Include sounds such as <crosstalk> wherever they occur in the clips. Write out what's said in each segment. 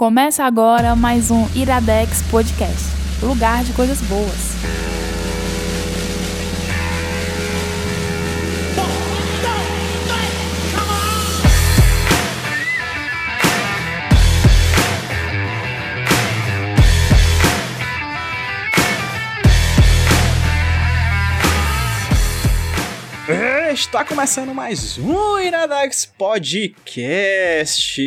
Começa agora mais um Iradex Podcast lugar de coisas boas. Está começando mais um Iradex Podcast.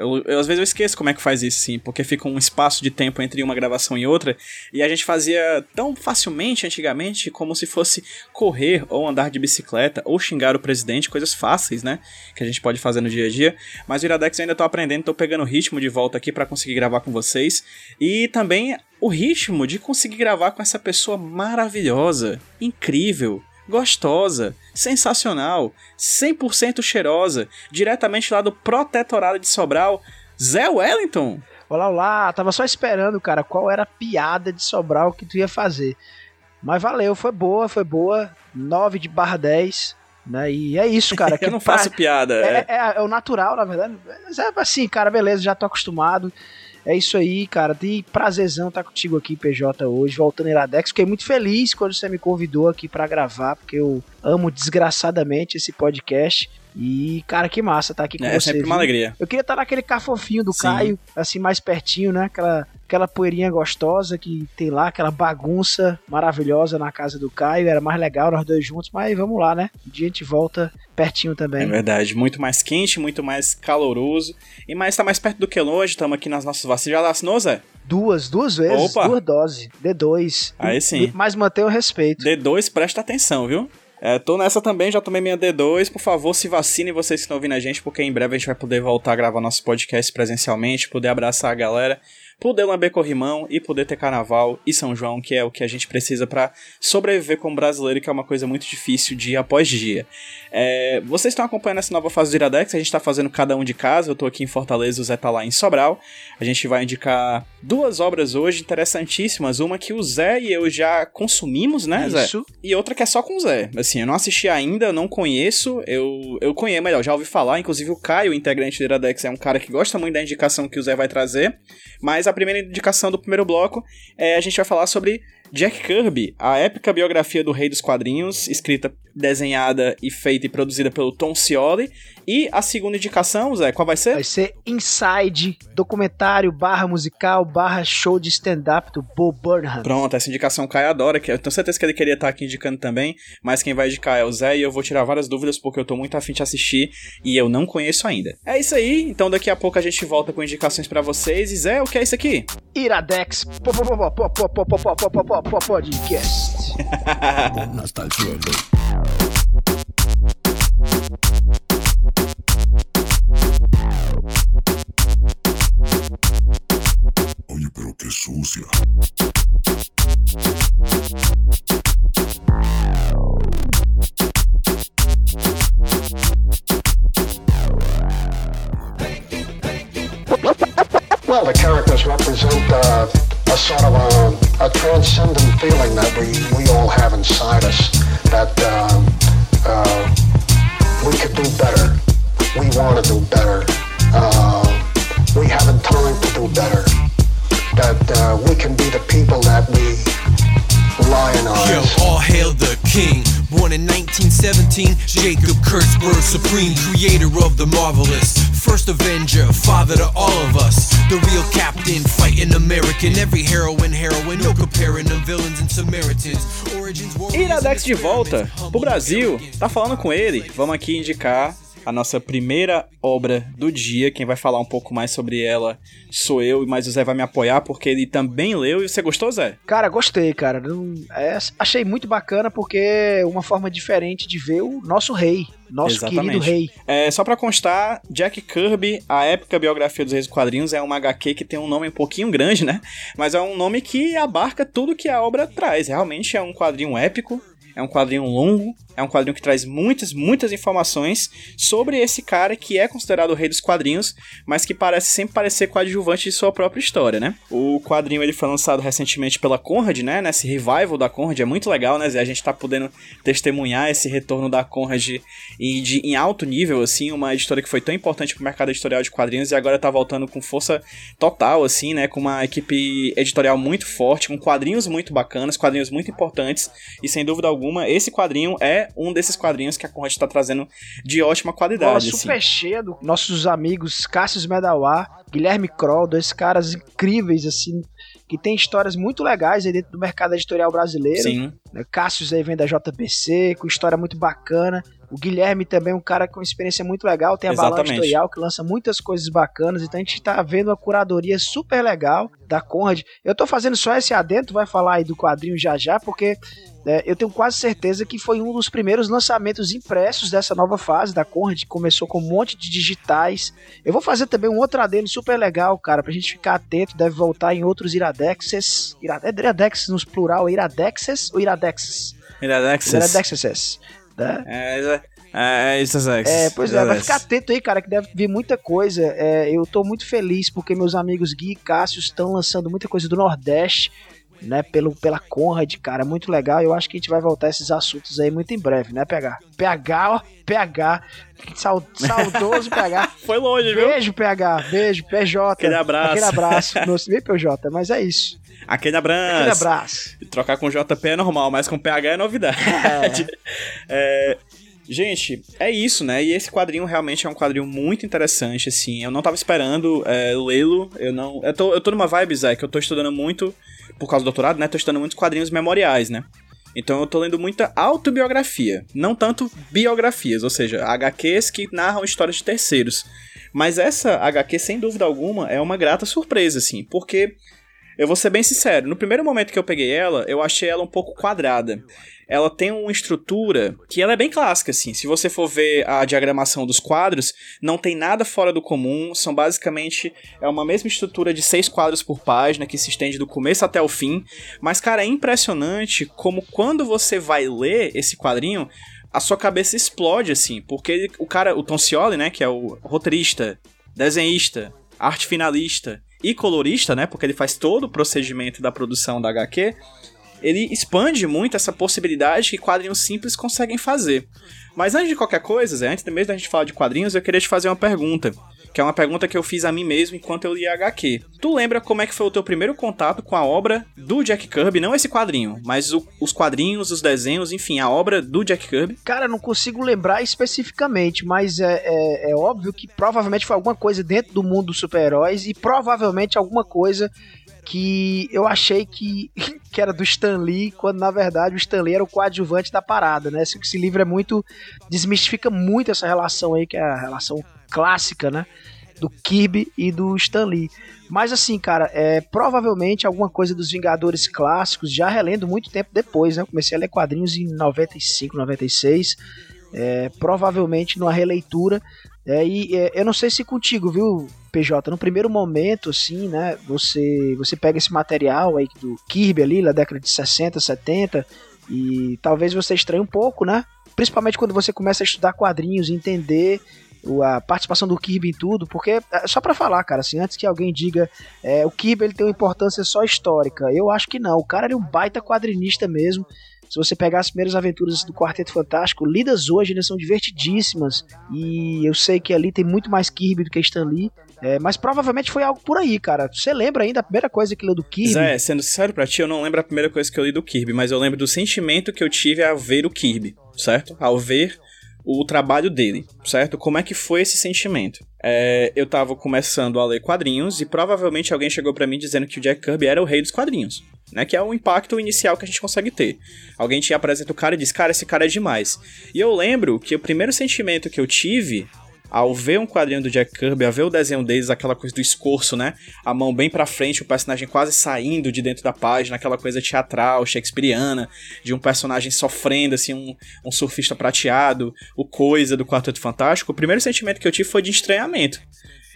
Eu, eu, às vezes eu esqueço como é que faz isso, sim, porque fica um espaço de tempo entre uma gravação e outra, e a gente fazia tão facilmente antigamente como se fosse correr ou andar de bicicleta ou xingar o presidente, coisas fáceis, né? Que a gente pode fazer no dia a dia. Mas o Iradex eu ainda tô aprendendo, tô pegando o ritmo de volta aqui para conseguir gravar com vocês. E também o ritmo de conseguir gravar com essa pessoa maravilhosa, incrível, gostosa, sensacional, 100% cheirosa, diretamente lá do Protetorado de Sobral, Zé Wellington. Olá, olá, tava só esperando, cara, qual era a piada de Sobral que tu ia fazer. Mas valeu, foi boa, foi boa, 9 de barra 10, né, e é isso, cara. <laughs> Eu não faço pra... piada. É, é, é, é o natural, na verdade, mas é assim, cara, beleza, já tô acostumado. É isso aí, cara. De prazerzão estar contigo aqui, PJ, hoje, voltando Iradex. Fiquei muito feliz quando você me convidou aqui para gravar, porque eu amo desgraçadamente esse podcast. E, cara, que massa tá aqui com é, você. É sempre uma alegria. Eu queria estar naquele cafofinho do Sim. Caio, assim, mais pertinho, né? Aquela, aquela poeirinha gostosa que tem lá, aquela bagunça maravilhosa na casa do Caio. Era mais legal nós dois juntos, mas vamos lá, né? Um dia a gente volta pertinho também. É verdade, muito mais quente, muito mais caloroso. E mais tá mais perto do que longe, estamos aqui nas nossas vacinas. Já vacinou, Zé? Duas, duas vezes, Opa. duas doses. D2. Aí sim. Mas manter o respeito. D2, presta atenção, viu? É, tô nessa também, já tomei minha D2. Por favor, se vacinem vocês que estão ouvindo a gente, porque em breve a gente vai poder voltar a gravar nosso podcast presencialmente, poder abraçar a galera, poder lamber corrimão e poder ter carnaval e São João, que é o que a gente precisa para sobreviver como brasileiro, que é uma coisa muito difícil dia após dia. É, vocês estão acompanhando essa nova fase do Iradex, a gente tá fazendo cada um de casa, eu tô aqui em Fortaleza, o Zé tá lá em Sobral. A gente vai indicar duas obras hoje interessantíssimas, uma que o Zé e eu já consumimos, né, Zé? Isso. E outra que é só com o Zé. Assim, eu não assisti ainda, não conheço, eu, eu conheço, melhor, já ouvi falar, inclusive o Caio, integrante do Iradex, é um cara que gosta muito da indicação que o Zé vai trazer, mas a primeira indicação do primeiro bloco é a gente vai falar sobre Jack Kirby, a épica biografia do Rei dos Quadrinhos, escrita, desenhada e feita e produzida pelo Tom Scioli. E a segunda indicação, Zé, qual vai ser? Vai ser Inside, documentário barra musical barra show de stand-up do Bo Burnham. Pronto, essa indicação Kai adora, que eu tenho certeza que ele queria estar aqui indicando também, mas quem vai indicar é o Zé e eu vou tirar várias dúvidas porque eu tô muito afim de assistir e eu não conheço ainda. É isso aí, então daqui a pouco a gente volta com indicações para vocês. E Zé, o que é isso aqui? Iradex Podcast. <laughs> Nostalgia. Oye, pero qué sucia. Well, the characters represent uh, a sort of a, a, transcendent feeling that we, we all have inside us that uh, uh, we could do better. We want to do better. Uh, we haven't time to do better. That uh, we can be the people that we lionize. Yo, all hail the king. Born in 1917, Jacob Kurtzberg, supreme creator of the marvelous. First Avenger, father to all of us. The real captain, fighting American. Every heroine, heroine, no comparing them villains and Samaritans. Origins, Iradex de volta pro Brasil. Tá falando com ele? Vamos aqui indicar a nossa primeira obra do dia. Quem vai falar um pouco mais sobre ela sou eu, mas o Zé vai me apoiar porque ele também leu. E você gostou, Zé? Cara, gostei, cara. É, achei muito bacana porque é uma forma diferente de ver o nosso rei. Nosso Exatamente. querido rei. É, só pra constar, Jack Kirby, a épica biografia dos Reis dos Quadrinhos, é uma HQ que tem um nome um pouquinho grande, né? Mas é um nome que abarca tudo que a obra traz. Realmente é um quadrinho épico, é um quadrinho longo, é um quadrinho que traz muitas, muitas informações sobre esse cara que é considerado o rei dos quadrinhos, mas que parece sempre parecer coadjuvante de sua própria história, né? O quadrinho ele foi lançado recentemente pela Conrad, né? Nesse revival da Conrad é muito legal, né? A gente tá podendo testemunhar esse retorno da Conrad em, de, em alto nível, assim, uma editora que foi tão importante pro mercado editorial de quadrinhos e agora tá voltando com força total, assim, né? Com uma equipe editorial muito forte, com quadrinhos muito bacanas, quadrinhos muito importantes e sem dúvida alguma esse quadrinho é um desses quadrinhos que a Conrad está trazendo de ótima qualidade. Nossa, super assim. cheia dos nossos amigos Cassius Medawar, Guilherme Kroll, dois caras incríveis, assim, que tem histórias muito legais aí dentro do mercado editorial brasileiro. Sim. Né? Cassius aí vem da JBC, com história muito bacana. O Guilherme também é um cara com experiência muito legal, tem a. Balão Editorial, que lança muitas coisas bacanas, então a gente tá vendo uma curadoria super legal da Conrad. Eu tô fazendo só esse adentro, vai falar aí do quadrinho já já, porque é, eu tenho quase certeza que foi um dos primeiros lançamentos impressos dessa nova fase da Conrad, que começou com um monte de digitais. Eu vou fazer também um outro adendo super legal, cara, pra gente ficar atento, deve voltar em outros iradexes. É iradexes nos plural, iradexes ou iradexes? Iradexes. Iradexes. Né? É, é, é, isso é, é Pois é, vai ficar atento aí, cara, que deve vir muita coisa. É, eu tô muito feliz porque meus amigos Gui e Cássio estão lançando muita coisa do Nordeste né, pelo, pela Conrad, cara, muito legal. Eu acho que a gente vai voltar a esses assuntos aí muito em breve, né, PH? PH, ó, PH, saudoso PH. <laughs> Foi longe, viu? Beijo, PH, beijo, PJ. Aquele abraço. Aquele abraço. Não se vê, PJ, mas é isso. Aquele abraço. Aquele abraço. Trocar com JP é normal, mas com PH é novidade. É. <laughs> é... Gente, é isso, né? E esse quadrinho realmente é um quadrinho muito interessante, assim. Eu não tava esperando é, lê-lo. Eu não. Eu tô, eu tô numa vibe, Zé, que eu tô estudando muito por causa do doutorado, né, tô estudando muitos quadrinhos memoriais, né? Então eu tô lendo muita autobiografia, não tanto biografias, ou seja, HQs que narram histórias de terceiros. Mas essa HQ, sem dúvida alguma, é uma grata surpresa, assim, porque eu vou ser bem sincero, no primeiro momento que eu peguei ela, eu achei ela um pouco quadrada ela tem uma estrutura que ela é bem clássica, assim. Se você for ver a diagramação dos quadros, não tem nada fora do comum. São basicamente é uma mesma estrutura de seis quadros por página que se estende do começo até o fim. Mas, cara, é impressionante como quando você vai ler esse quadrinho, a sua cabeça explode, assim. Porque o cara, o Tom Scioli, né, que é o roteirista, desenhista, arte finalista e colorista, né, porque ele faz todo o procedimento da produção da HQ ele expande muito essa possibilidade que quadrinhos simples conseguem fazer. Mas antes de qualquer coisa, Zé, antes mesmo da gente falar de quadrinhos, eu queria te fazer uma pergunta. Que é uma pergunta que eu fiz a mim mesmo enquanto eu lia HQ. Tu lembra como é que foi o teu primeiro contato com a obra do Jack Kirby? Não esse quadrinho, mas o, os quadrinhos, os desenhos, enfim, a obra do Jack Kirby? Cara, não consigo lembrar especificamente, mas é, é, é óbvio que provavelmente foi alguma coisa dentro do mundo dos super-heróis e provavelmente alguma coisa que eu achei que, <laughs> que era do Stan Lee, quando na verdade o Stan Lee era o coadjuvante da parada, né? Esse, esse livro é muito. desmistifica muito essa relação aí, que é a relação clássica, né? Do Kirby e do Stan Lee. Mas assim, cara, é provavelmente alguma coisa dos Vingadores clássicos, já relendo muito tempo depois, né? Comecei a ler quadrinhos em 95, 96. É, provavelmente numa releitura. É, e é, eu não sei se contigo, viu, PJ, no primeiro momento, assim, né, você, você pega esse material aí do Kirby ali, na década de 60, 70, e talvez você estranhe um pouco, né? Principalmente quando você começa a estudar quadrinhos e entender a participação do Kirby em tudo, porque, é, só para falar, cara, assim, antes que alguém diga é, o Kirby ele tem uma importância só histórica, eu acho que não, o cara é um baita quadrinista mesmo, se você pegar as primeiras aventuras do Quarteto Fantástico, lidas hoje ainda são divertidíssimas. E eu sei que ali tem muito mais Kirby do que Stan Lee. É, mas provavelmente foi algo por aí, cara. Você lembra ainda a primeira coisa que leu do Kirby? Zé, sendo sincero pra ti, eu não lembro a primeira coisa que eu li do Kirby, mas eu lembro do sentimento que eu tive ao ver o Kirby, certo? Ao ver o trabalho dele, certo? Como é que foi esse sentimento? É, eu tava começando a ler quadrinhos e provavelmente alguém chegou para mim dizendo que o Jack Kirby era o rei dos quadrinhos né? Que é o impacto inicial que a gente consegue ter. Alguém te apresenta o cara e diz, cara, esse cara é demais. E eu lembro que o primeiro sentimento que eu tive ao ver um quadrinho do Jack Kirby, ao ver o desenho deles, aquela coisa do escorço, né? A mão bem pra frente, o personagem quase saindo de dentro da página, aquela coisa teatral, shakespeariana, de um personagem sofrendo, assim, um, um surfista prateado, o coisa do Quarteto Fantástico. O primeiro sentimento que eu tive foi de estranhamento.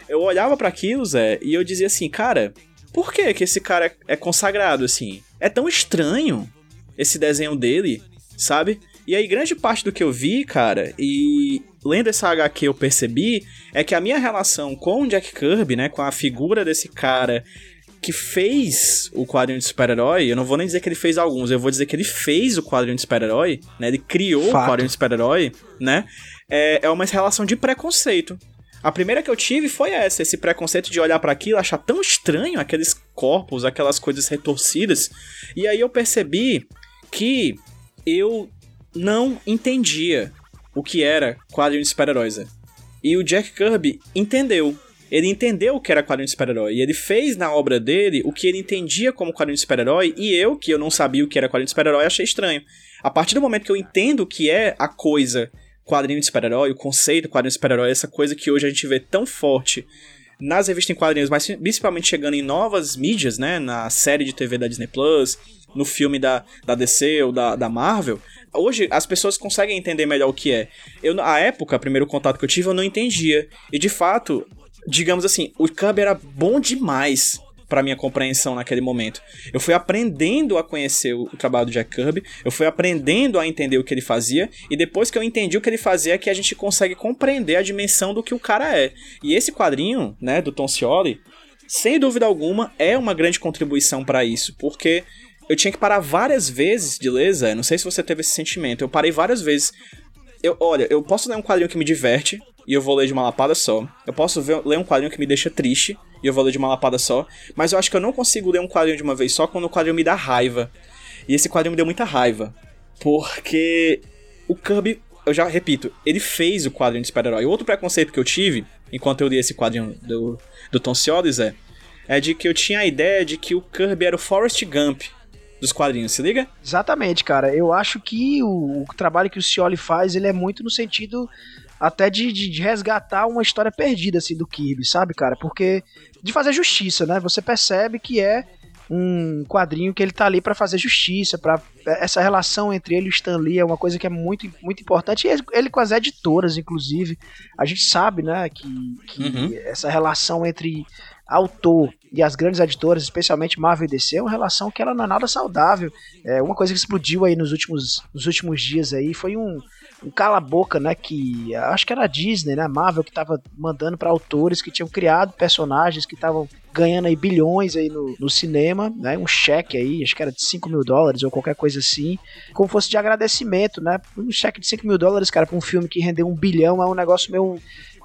Eu olhava para aquilo, Zé, e eu dizia assim, cara, por que que esse cara é consagrado assim? É tão estranho esse desenho dele. sabe? E aí, grande parte do que eu vi, cara, e lendo essa HQ eu percebi, é que a minha relação com o Jack Kirby, né, com a figura desse cara que fez o quadrinho de super-herói, eu não vou nem dizer que ele fez alguns, eu vou dizer que ele fez o quadrinho de super-herói, né, ele criou Fato. o quadrinho de super-herói, né, é, é uma relação de preconceito. A primeira que eu tive foi essa, esse preconceito de olhar para aquilo, achar tão estranho aqueles corpos, aquelas coisas retorcidas. E aí eu percebi que eu não entendia o que era quadrinho de super-heróis. E o Jack Kirby entendeu. Ele entendeu o que era quadrinho de super-herói. E ele fez na obra dele o que ele entendia como quadrinho de super-herói. E eu, que eu não sabia o que era quadrinho de super-herói, achei estranho. A partir do momento que eu entendo o que é a coisa quadrinho de super-herói, o conceito quadrinho de super-herói, essa coisa que hoje a gente vê tão forte nas revistas em quadrinhos, mas principalmente chegando em novas mídias, né? Na série de TV da Disney Plus, no filme da, da DC ou da, da Marvel. Hoje as pessoas conseguem entender melhor o que é. Eu, na época, primeiro contato que eu tive, eu não entendia. E de fato, digamos assim, o Kirby era bom demais para minha compreensão naquele momento. Eu fui aprendendo a conhecer o, o trabalho do Jack Kirby, eu fui aprendendo a entender o que ele fazia, e depois que eu entendi o que ele fazia, é que a gente consegue compreender a dimensão do que o cara é. E esse quadrinho, né, do Tom Scioli, sem dúvida alguma, é uma grande contribuição para isso, porque eu tinha que parar várias vezes de ler, Zé, não sei se você teve esse sentimento, eu parei várias vezes. Eu, olha, eu posso ler um quadrinho que me diverte, e eu vou ler de uma lapada só. Eu posso ver, ler um quadrinho que me deixa triste, e eu vou ler de uma lapada só. Mas eu acho que eu não consigo ler um quadrinho de uma vez só quando o quadrinho me dá raiva. E esse quadrinho me deu muita raiva. Porque o Kirby, eu já repito, ele fez o quadrinho de super-herói. Outro preconceito que eu tive, enquanto eu li esse quadrinho do, do Tom Scioli, é, é de que eu tinha a ideia de que o Kirby era o Forrest Gump dos quadrinhos, se liga? Exatamente, cara. Eu acho que o, o trabalho que o Scioli faz, ele é muito no sentido até de, de, de, resgatar uma história perdida, assim, do Kirby, sabe, cara? Porque de fazer justiça, né? Você percebe que é um quadrinho que ele tá ali para fazer justiça, para essa relação entre ele e o Stan Lee é uma coisa que é muito, muito importante, e ele com as editoras, inclusive, a gente sabe, né, que, que uhum. essa relação entre autor e as grandes editoras, especialmente Marvel e DC, é uma relação que ela não é nada saudável. É uma coisa que explodiu aí nos últimos, nos últimos dias aí foi um, um cala-boca, né? Que acho que era a Disney, né? Marvel que tava mandando para autores que tinham criado personagens que estavam ganhando aí bilhões aí no, no cinema, né? Um cheque aí, acho que era de 5 mil dólares ou qualquer coisa assim, como fosse de agradecimento, né? Um cheque de 5 mil dólares, cara, pra um filme que rendeu um bilhão é um negócio meio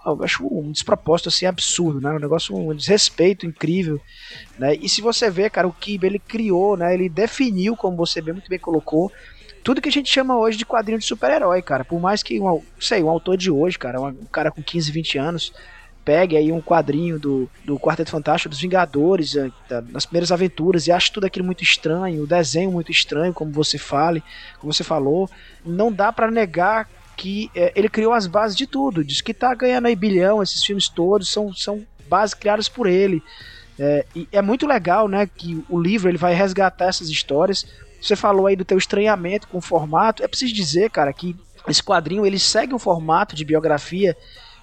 eu acho um despropósito assim absurdo, né? Um negócio, um desrespeito incrível, né? E se você vê, cara, o Kibe ele criou, né? Ele definiu, como você bem, muito bem colocou, tudo que a gente chama hoje de quadrinho de super-herói, cara. Por mais que, um, sei, um autor de hoje, cara, um cara com 15, 20 anos, pegue aí um quadrinho do, do Quarteto Fantástico, dos Vingadores, eh, nas primeiras aventuras, e ache tudo aquilo muito estranho, o desenho muito estranho, como você fale, como você falou, não dá para negar que é, ele criou as bases de tudo. Diz que tá ganhando aí bilhão, esses filmes todos são, são bases criadas por ele. É, e é muito legal, né, que o livro ele vai resgatar essas histórias. Você falou aí do teu estranhamento com o formato. É preciso dizer, cara, que esse quadrinho ele segue um formato de biografia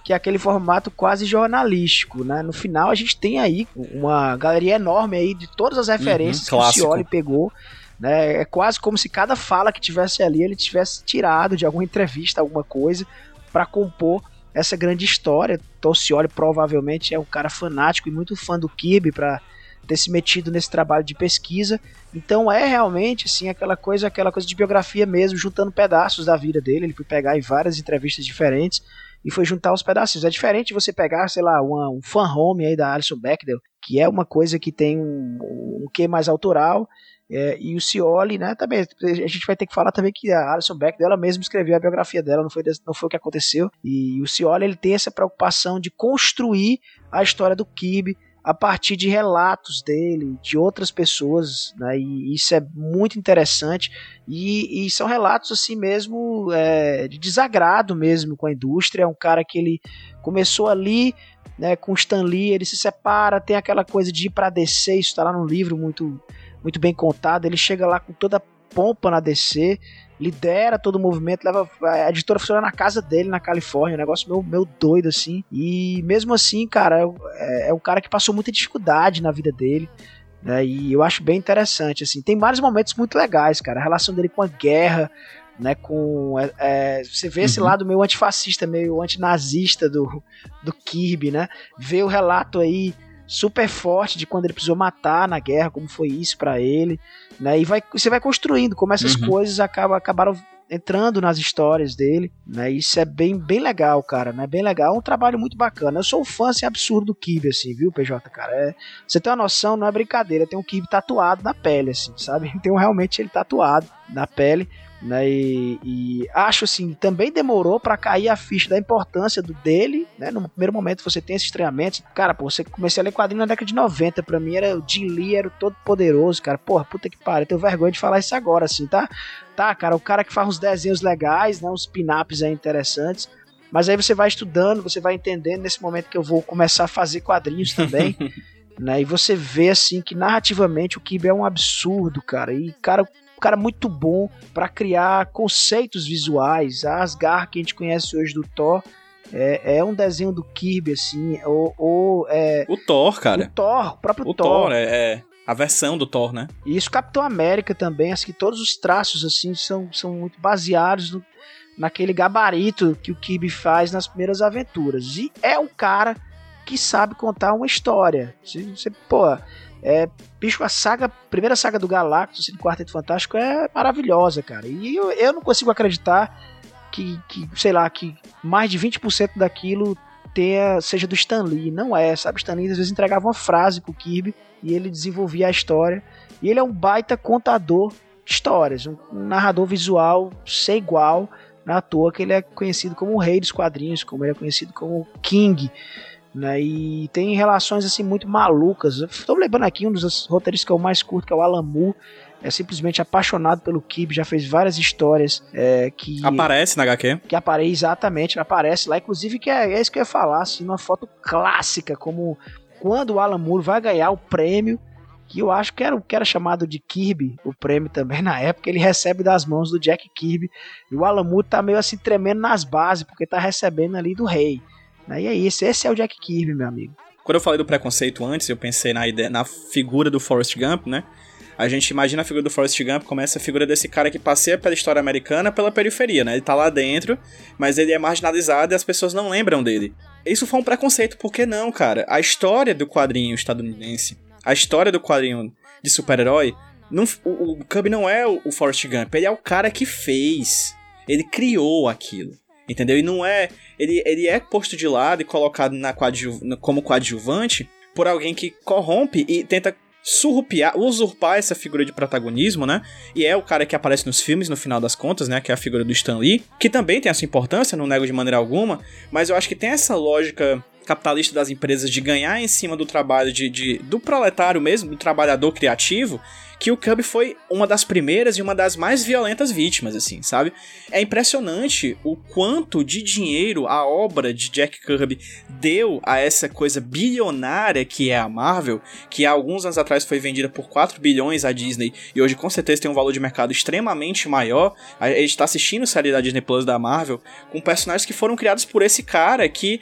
que é aquele formato quase jornalístico, né? No final a gente tem aí uma galeria enorme aí de todas as referências uhum, que o Cioli pegou né? É quase como se cada fala que tivesse ali ele tivesse tirado de alguma entrevista, alguma coisa, para compor essa grande história. Tolcioli provavelmente é um cara fanático e muito fã do Kirby para ter se metido nesse trabalho de pesquisa. Então é realmente assim aquela coisa, aquela coisa de biografia mesmo, juntando pedaços da vida dele. Ele foi pegar em várias entrevistas diferentes e foi juntar os pedacinhos. É diferente você pegar, sei lá, uma, um fan home aí da Alison Bechdel, que é uma coisa que tem um, um quê mais autoral é, e o Cioli, né, também, a gente vai ter que falar também que a Alison Beck dela mesma escreveu a biografia dela, não foi, não foi o que aconteceu. E o Cioli, ele tem essa preocupação de construir a história do Kibe a partir de relatos dele, de outras pessoas, né, e isso é muito interessante. E, e são relatos assim mesmo é, de desagrado mesmo com a indústria. É um cara que ele começou ali né, com Stan Lee, ele se separa, tem aquela coisa de ir para DC, isso está lá no livro muito muito bem contado. Ele chega lá com toda a pompa na DC, lidera todo o movimento, leva a editora funciona na casa dele na Califórnia, um negócio meio, meio doido assim. E mesmo assim, cara, é, é um cara que passou muita dificuldade na vida dele. Né, e eu acho bem interessante, assim. Tem vários momentos muito legais, cara. A relação dele com a guerra, né? Com é, é, você vê esse lado meio antifascista, meio antinazista do, do Kirby, né? Vê o relato aí super forte de quando ele precisou matar na guerra, como foi isso para ele, né? E vai, você vai construindo como essas Uhum. coisas acabam, acabaram entrando nas histórias dele, né? Isso é bem, bem legal, cara, né? Bem legal, é um trabalho muito bacana. Eu sou um fã assim, absurdo do Kirby, assim, viu, PJ, cara? É, você tem uma noção, não é brincadeira, tem um Kirby tatuado na pele, assim, sabe? <laughs> Tem um, realmente ele tatuado na pele. Né, e, e acho assim, também demorou pra cair a ficha da importância do dele, né? No primeiro momento você tem esses treinamentos. Cara, pô, você comecei a ler quadrinho na década de 90, pra mim era o Jim Lee era o todo poderoso, cara. Porra, puta que pariu, tenho vergonha de falar isso agora assim, tá? Tá, cara, o cara que faz uns desenhos legais, né, uns pin-ups aí interessantes. Mas aí você vai estudando, você vai entendendo nesse momento que eu vou começar a fazer quadrinhos também. <laughs> Né, e você vê assim que narrativamente o Kirby é um absurdo, cara. E cara, um cara muito bom para criar conceitos visuais. A Asgard que a gente conhece hoje do Thor é, é um desenho do Kirby assim, ou, ou é, O Thor, cara. o Thor, o próprio O Thor. Thor é, é a versão do Thor, né? E isso Capitão América também, acho que todos os traços assim são, são muito baseados no- naquele gabarito que o Kirby faz nas primeiras aventuras. E é o cara que sabe contar uma história. Você, você pô, é, bicho, a saga, primeira saga do Galactus, assim, do Quarteto Fantástico é maravilhosa, cara. E eu, eu não consigo acreditar que, que, sei lá, que mais de 20% daquilo tenha, seja do Stan Lee. Não é, sabe? Stan Lee às vezes entregava uma frase pro Kirby e ele desenvolvia a história. E ele é um baita contador de histórias, um, narrador visual sem igual. À toa que ele é conhecido como o rei dos quadrinhos, como ele é conhecido como o King. Né, e tem relações assim muito malucas. Estou lembrando aqui um dos roteiristas que eu mais curto, que é o Alan Moore. É simplesmente apaixonado pelo Kirby, já fez várias histórias é, que Aparece na HQ. que aparece exatamente, aparece lá, inclusive que é, é isso que eu ia falar, assim, uma foto clássica, como quando o Alan Moore vai ganhar o prêmio, que eu acho que era, que era chamado de Kirby, o prêmio também <laughs> na época, ele recebe das mãos do Jack Kirby, e o Alan Moore tá meio assim tremendo nas bases, porque tá recebendo ali do rei. E é isso, esse é o Jack Kirby, meu amigo. Quando eu falei do preconceito antes, eu pensei na ideia, na figura do Forrest Gump, né? A gente imagina a figura do Forrest Gump como essa figura desse cara que passeia pela história americana pela periferia, né? Ele tá lá dentro, mas ele é marginalizado e as pessoas não lembram dele. Isso foi um preconceito, por que não, cara? A história do quadrinho estadunidense, a história do quadrinho de super-herói, o, o Cub não é o, o Forrest Gump, ele é o cara que fez. Ele criou aquilo. Entendeu? E não é. Ele, ele é posto de lado e colocado na como coadjuvante por alguém que corrompe e tenta surrupiar, usurpar essa figura de protagonismo, né? E é o cara que aparece nos filmes, no final das contas, né? Que é a figura do Stan Lee, que também tem a sua importância, não nego de maneira alguma, mas eu acho que tem essa lógica capitalista das empresas de ganhar em cima do trabalho de, de- do proletário mesmo, do trabalhador criativo, que o Cub foi uma das primeiras e uma das mais violentas vítimas, assim, sabe? É impressionante o quanto de dinheiro a obra de Jack Kirby deu a essa coisa bilionária que é a Marvel, que há alguns anos atrás foi vendida por 4 bilhões à Disney e hoje com certeza tem um valor de mercado extremamente maior. A gente tá assistindo série da Disney Plus da Marvel com personagens que foram criados por esse cara que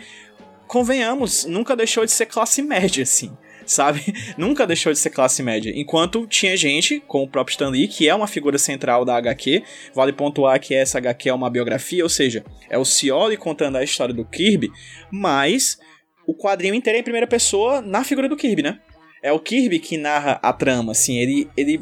convenhamos, nunca deixou de ser classe média, assim. Sabe? <laughs> nunca deixou de ser classe média. Enquanto tinha gente, como o próprio Stan Lee, que é uma figura central da HQ. Vale pontuar que essa HQ é uma biografia, ou seja, é o Cioli contando a história do Kirby, mas o quadrinho inteiro é em primeira pessoa na figura do Kirby, né? É o Kirby que narra a trama, assim, ele, ele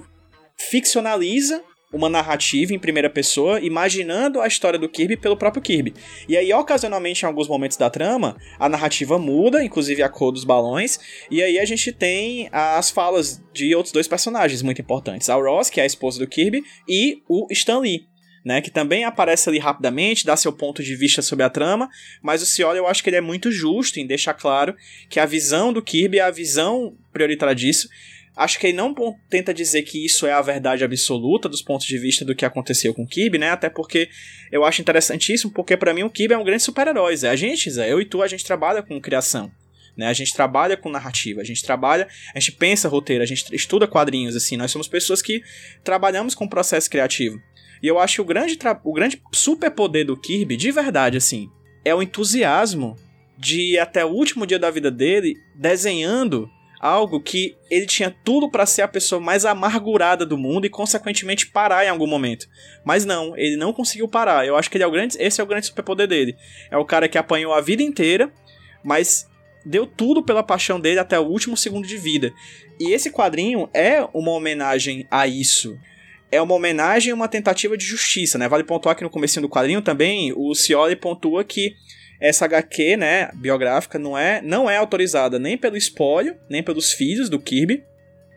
ficcionaliza uma narrativa em primeira pessoa, imaginando a história do Kirby pelo próprio Kirby. E aí, ocasionalmente, em alguns momentos da trama, a narrativa muda, inclusive a cor dos balões, e aí a gente tem as falas de outros dois personagens muito importantes. A Ross, que é a esposa do Kirby, e o Stan Lee. Né, que também aparece ali rapidamente, dá seu ponto de vista sobre a trama, mas o Cioli eu acho que ele é muito justo em deixar claro que a visão do Kirby é a visão prioritária disso, Acho que ele não tenta dizer que isso é a verdade absoluta dos pontos de vista do que aconteceu com o Kirby, né? Até porque eu acho interessantíssimo, porque pra mim o Kirby é um grande super-herói. Zé. A gente, Zé, eu e tu, a gente trabalha com criação. Né? A gente trabalha com narrativa, a gente trabalha, a gente pensa roteiro, a gente estuda quadrinhos, assim. Nós somos pessoas que trabalhamos com processo criativo. E eu acho que o grande, o grande superpoder do Kirby, de verdade, assim, é o entusiasmo de até o último dia da vida dele desenhando algo que ele tinha tudo para ser a pessoa mais amargurada do mundo e consequentemente parar em algum momento. Mas não, ele não conseguiu parar. Eu acho que ele é o grande, esse é o grande superpoder dele. É o cara que apanhou a vida inteira, mas deu tudo pela paixão dele até o último segundo de vida. E esse quadrinho é uma homenagem a isso. É uma homenagem e uma tentativa de justiça, né? Vale pontuar que no começo do quadrinho também o Cioli pontua que essa HQ, né, biográfica, não é, não é autorizada nem pelo espólio, nem pelos filhos do Kirby,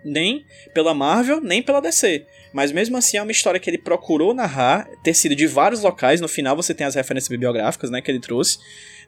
nem pela Marvel, nem pela DC. Mas mesmo assim é uma história que ele procurou narrar, ter sido de vários locais. No final você tem as referências bibliográficas, né, que ele trouxe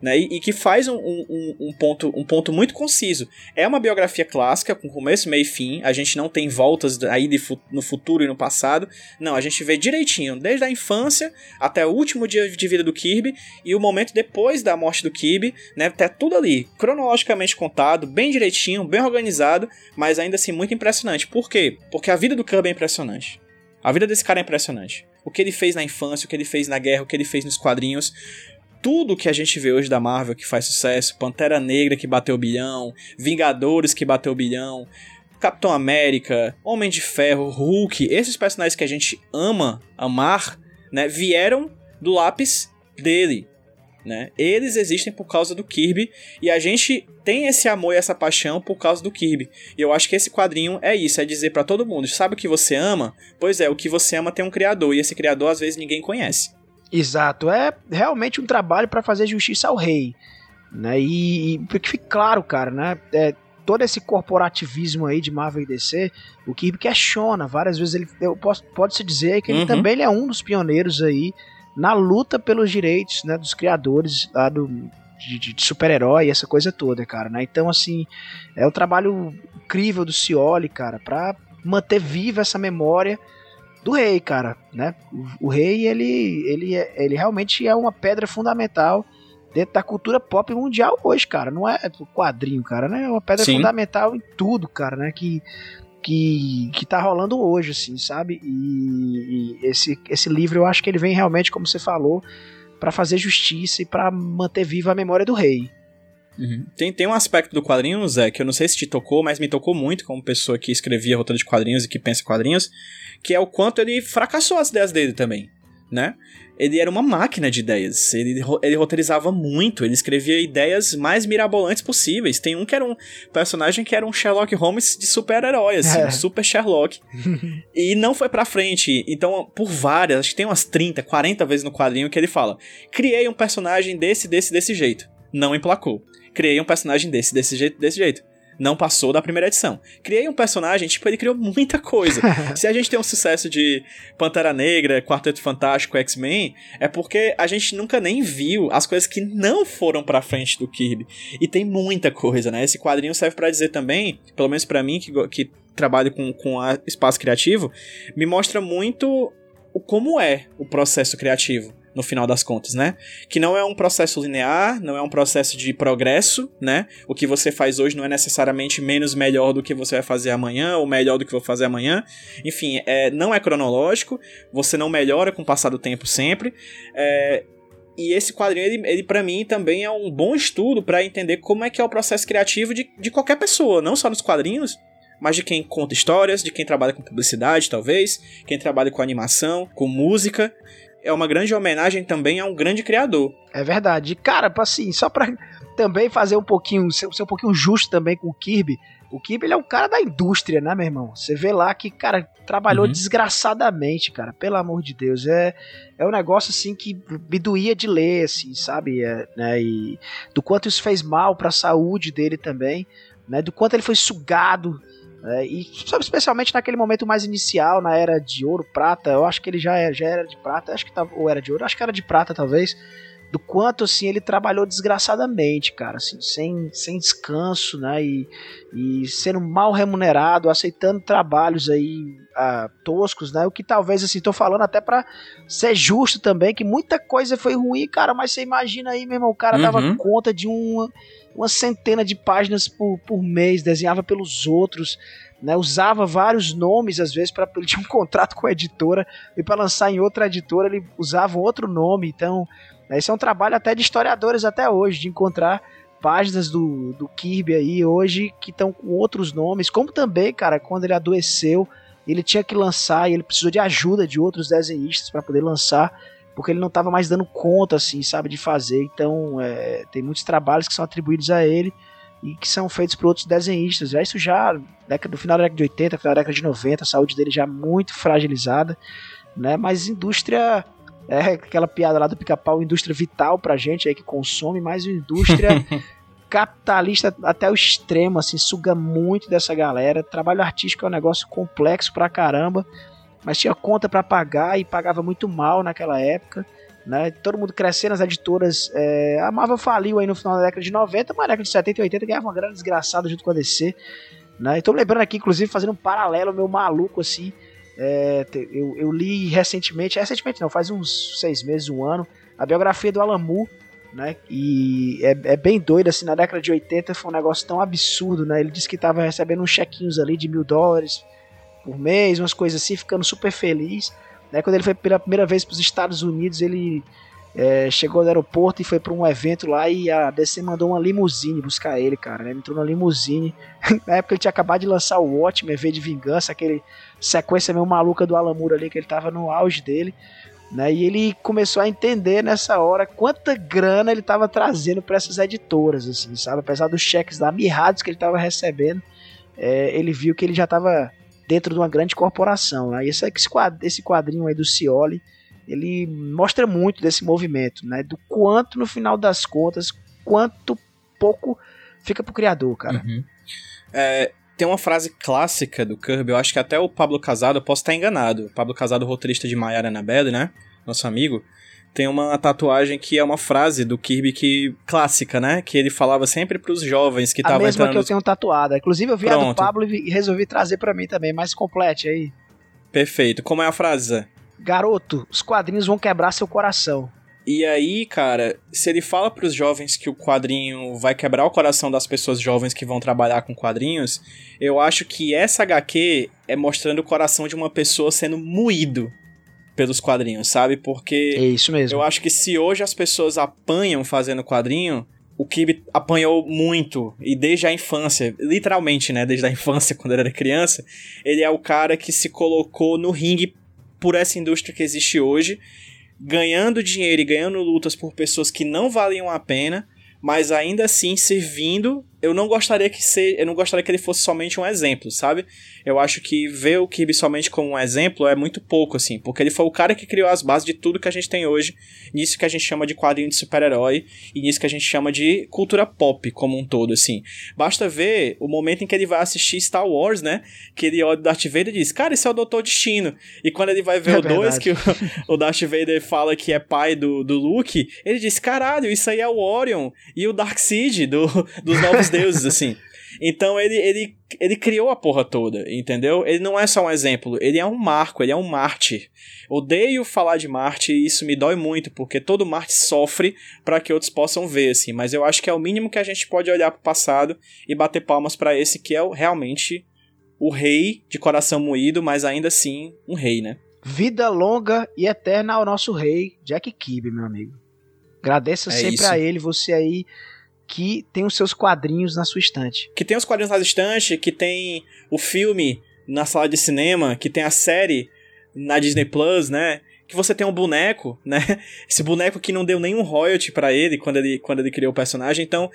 né? E, e que faz um, um, um, ponto, um ponto muito conciso. É uma biografia clássica, com começo, meio e fim. A gente não tem voltas aí de, no futuro e no passado. Não, a gente vê direitinho, desde a infância até o último dia de vida do Kirby e o momento depois da morte do Kirby, né? Tá tudo ali, cronologicamente contado, bem direitinho, bem organizado, mas ainda assim muito impressionante. Por quê? Porque a vida do Kirby é impressionante. A vida desse cara é impressionante. O que ele fez na infância, o que ele fez na guerra, o que ele fez nos quadrinhos tudo que a gente vê hoje da Marvel que faz sucesso, Pantera Negra que bateu bilhão, Vingadores que bateu bilhão, Capitão América, Homem de Ferro, Hulk, esses personagens que a gente ama, amar, né, vieram do lápis dele, né? Eles existem por causa do Kirby e a gente tem esse amor e essa paixão por causa do Kirby. E eu acho que esse quadrinho é isso, é dizer para todo mundo, sabe o que você ama? Pois é, o que você ama tem um criador e esse criador às vezes ninguém conhece. Exato, é realmente um trabalho para fazer justiça ao rei, né? E, e que fique claro, cara, né? É, todo esse corporativismo aí de Marvel e DC, o Kirby questiona várias vezes. Ele, eu posso, pode se dizer que ele uhum. também ele é um dos pioneiros aí na luta pelos direitos, né? Dos criadores lá do de, de super-herói, essa coisa toda, cara, né? Então, assim, é o um trabalho incrível do Cioli, cara, para manter viva essa memória do rei, cara, né? O, o, rei, ele, ele, é, ele realmente é uma pedra fundamental dentro da cultura pop mundial hoje, cara. Não é quadrinho, cara, né? É uma pedra Sim. fundamental em tudo, cara, né? Que, que, que tá rolando hoje, assim, sabe? E, e esse, esse livro, eu acho que ele vem realmente, como você falou, para fazer justiça e para manter viva a memória do rei. Uhum. Tem, tem um aspecto do quadrinho, Zé, que eu não sei se te tocou, mas me tocou muito como pessoa que escrevia roteiro de quadrinhos e que pensa em quadrinhos, que é o quanto ele fracassou as ideias dele também, né? Ele era uma máquina de ideias, ele, ele roteirizava muito, ele escrevia ideias mais mirabolantes possíveis. Tem um que era um personagem que era um Sherlock Holmes de super-herói, assim, é. um super Sherlock. <laughs> e não foi pra frente. Então, por várias, acho que tem umas 30, 40 vezes no quadrinho que ele fala: criei um personagem desse, desse, desse jeito. Não emplacou criei um personagem desse, desse jeito, desse jeito. Não passou da primeira edição. Criei um personagem, tipo, ele criou muita coisa. <laughs> Se a gente tem um sucesso de Pantera Negra, Quarteto Fantástico, X-Men, é porque a gente nunca nem viu as coisas que não foram pra frente do Kirby. E tem muita coisa, né? Esse quadrinho serve para dizer também, pelo menos para mim, que, que trabalho com, com espaço criativo, me mostra muito o como é o processo criativo no final das contas, né? Que não é um processo linear, não é um processo de progresso, né? O que você faz hoje não é necessariamente menos melhor do que você vai fazer amanhã ou melhor do que vou fazer amanhã. Enfim, é, não é cronológico, você não melhora com o passar do tempo sempre. É, e esse quadrinho, ele, ele para mim também é um bom estudo para entender como é que é o processo criativo de, de qualquer pessoa, não só nos quadrinhos, mas de quem conta histórias, de quem trabalha com publicidade, talvez, quem trabalha com animação, com música é uma grande homenagem também a um grande criador. É verdade. Cara, assim, só pra também fazer um pouquinho, ser, ser um pouquinho justo também com o Kirby, o Kirby ele é um cara da indústria, né, meu irmão? Você vê lá que, cara, trabalhou uhum. desgraçadamente, cara. Pelo amor de Deus. É, é um negócio, assim, que me doía de ler, assim, sabe? É, né? E do quanto isso fez mal pra saúde dele também, né? Do quanto ele foi sugado é, e sabe, especialmente naquele momento mais inicial, na era de ouro, prata, eu acho que ele já era, já era de prata, acho que tava, ou era de ouro, acho que era de prata talvez, do quanto assim ele trabalhou desgraçadamente, cara, assim, sem, sem descanso, né, e, e sendo mal remunerado, aceitando trabalhos aí ah, toscos, né, o que talvez assim, tô falando até para ser justo também, que muita coisa foi ruim, cara, mas você imagina aí, meu irmão, o cara uhum. dava conta de uma uma centena de páginas por, por mês, desenhava pelos outros, né, usava vários nomes às vezes para ele <laughs> tinha um contrato com a editora e para lançar em outra editora ele usava outro nome, então né, esse é um trabalho até de historiadores até hoje de encontrar páginas do, do Kirby aí hoje que estão com outros nomes, como também, cara, quando ele adoeceu, ele tinha que lançar e ele precisou de ajuda de outros desenhistas para poder lançar, porque ele não estava mais dando conta, assim, sabe, de fazer. Então, é, tem muitos trabalhos que são atribuídos a ele e que são feitos por outros desenhistas. Já isso já década, do final da década de 80, final da década de 90, a saúde dele já muito fragilizada, né? Mas indústria é aquela piada lá do pica-pau, indústria vital pra gente aí que consome, mas indústria <laughs> capitalista até o extremo, assim, suga muito dessa galera. Trabalho artístico é um negócio complexo pra caramba, mas tinha conta para pagar e pagava muito mal naquela época. Né? Todo mundo crescendo, as editoras. É, a Marvel faliu aí no final da década de 90, mas na década de 70 e 80 ganhava uma grana desgraçada junto com a DC. Né? Estou lembrando aqui, inclusive, fazendo um paralelo meu maluco assim. É, eu, eu, li recentemente, recentemente não, faz uns seis meses, um ano, a biografia do Moore, né? E é, é, bem doido, assim, na década de 80 foi um negócio tão absurdo, né? Ele disse que estava recebendo uns chequinhos ali de mil dólares por mês, umas coisas assim, ficando super feliz. Né? Quando ele foi pela primeira vez para os Estados Unidos, ele é, chegou no aeroporto e foi para um evento lá e a DC mandou uma limusine buscar ele, cara. Né? Ele entrou na limusine. <laughs> na época ele tinha acabado de lançar o Watchmen, V de Vingança, aquele sequência meio maluca do Alan Moore ali, que ele tava no auge dele. Né? E ele começou a entender nessa hora quanta grana ele estava trazendo para essas editoras, assim, sabe? Apesar dos cheques da mirrados que ele estava recebendo, é, ele viu que ele já estava dentro de uma grande corporação. Né? E esse, esse quadrinho aí do Cioli, ele mostra muito desse movimento, né? Do quanto, no final das contas, quanto pouco fica pro criador, cara. Uhum. É, tem uma frase clássica do Kirby, eu acho que até o Pablo Casado, eu posso estar enganado. O Pablo Casado, roteirista de Maiara Anabelle, né? Nosso amigo tem uma tatuagem que é uma frase do Kirby que clássica, né? Que ele falava sempre para os jovens que estavam entrando... A mesma que eu tenho tatuada. Inclusive eu vi Pronto. a do Pablo e resolvi trazer para mim também, mais complete aí. Perfeito. Como é a frase? Garoto, os quadrinhos vão quebrar seu coração. E aí, cara, se ele fala para os jovens que o quadrinho vai quebrar o coração das pessoas jovens que vão trabalhar com quadrinhos, eu acho que essa HQ é mostrando o coração de uma pessoa sendo moído pelos quadrinhos, sabe? Porque é isso mesmo. eu acho que se hoje as pessoas apanham fazendo quadrinho, o Kirby apanhou muito e desde a infância, literalmente, né, desde a infância <laughs> quando ele era criança, ele é o cara que se colocou no ringue por essa indústria que existe hoje, ganhando dinheiro e ganhando lutas por pessoas que não valiam a pena, mas ainda assim servindo eu não gostaria que ser, eu não gostaria que ele fosse somente um exemplo, sabe? Eu acho que ver o Kirby somente como um exemplo é muito pouco assim, porque ele foi o cara que criou as bases de tudo que a gente tem hoje, nisso que a gente chama de quadrinho de super-herói e nisso que a gente chama de cultura pop como um todo assim. Basta ver o momento em que ele vai assistir Star Wars, né? Que ele olha o Darth Vader e diz: "Cara, esse é o Doutor Destino". E quando ele vai ver é o 2 que o, o Darth Vader fala que é pai do, do Luke, ele diz: "Caralho, isso aí é o Orion e o Darkseid do dos novos deuses, assim. Então ele, ele, ele criou a porra toda, entendeu? Ele não é só um exemplo, ele é um marco, ele é um Marte. Odeio falar de Marte e isso me dói muito, porque todo Marte sofre para que outros possam ver, assim. Mas eu acho que é o mínimo que a gente pode olhar pro passado e bater palmas para esse que é o, realmente o rei de coração moído, mas ainda assim um rei, né? Vida longa e eterna ao nosso rei, Jack Kirby, meu amigo. Agradeço é sempre isso. a ele, você aí que tem os seus quadrinhos na sua estante. Que tem os quadrinhos na estante, que tem o filme na sala de cinema, que tem a série na Disney Plus, né? Que você tem um boneco, <laughs> né? Esse boneco que não deu nenhum royalty para ele quando ele quando ele criou o personagem. Então,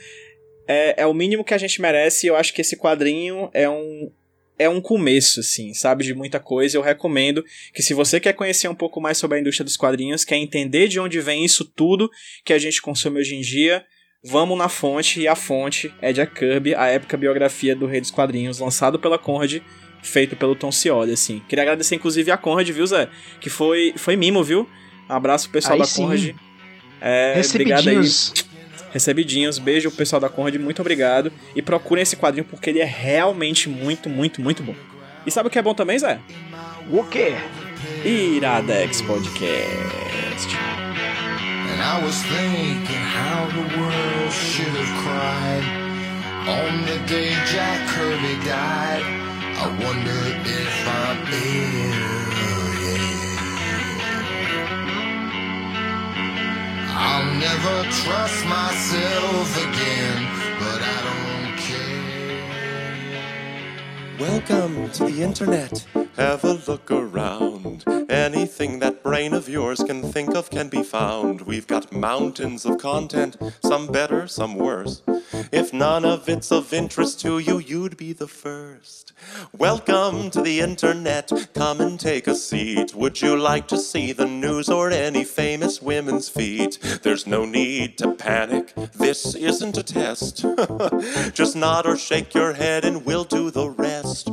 é, é o mínimo que a gente merece. Eu acho que esse quadrinho é um é um começo, assim, sabe, de muita coisa. Eu recomendo que se você quer conhecer um pouco mais sobre a indústria dos quadrinhos, quer entender de onde vem isso tudo que a gente consome hoje em dia, Vamos na fonte, e a fonte é Jack Kirby, a épica biografia do Rei dos Quadrinhos, lançado pela Conrad, feito pelo Tom Cioli, assim. Queria agradecer, inclusive, a Conrad, viu, Zé? Que foi, foi mimo, viu? Abraço pro pessoal aí da sim. Conrad. É. Obrigado aí. Recebidinhos. Beijo pro pessoal da Conrad, muito obrigado. E procurem esse quadrinho porque ele é realmente muito, muito, muito bom. E sabe o que é bom também, Zé? O quê? Iradex Podcast. And I was thinking how the world should have cried on the day Jack Kirby died. I wonder if I'm ill. Yeah. I'll never trust myself again, but I don't care. Welcome to the internet. Have a look around. Anything that brain of yours can think of can be found. We've got mountains of content, some better, some worse. If none of it's of interest to you, you'd be the first. Welcome to the internet. Come and take a seat. Would you like to see the news or any famous women's feet? There's no need to panic. This isn't a test. <laughs> Just nod or shake your head and we'll do the rest.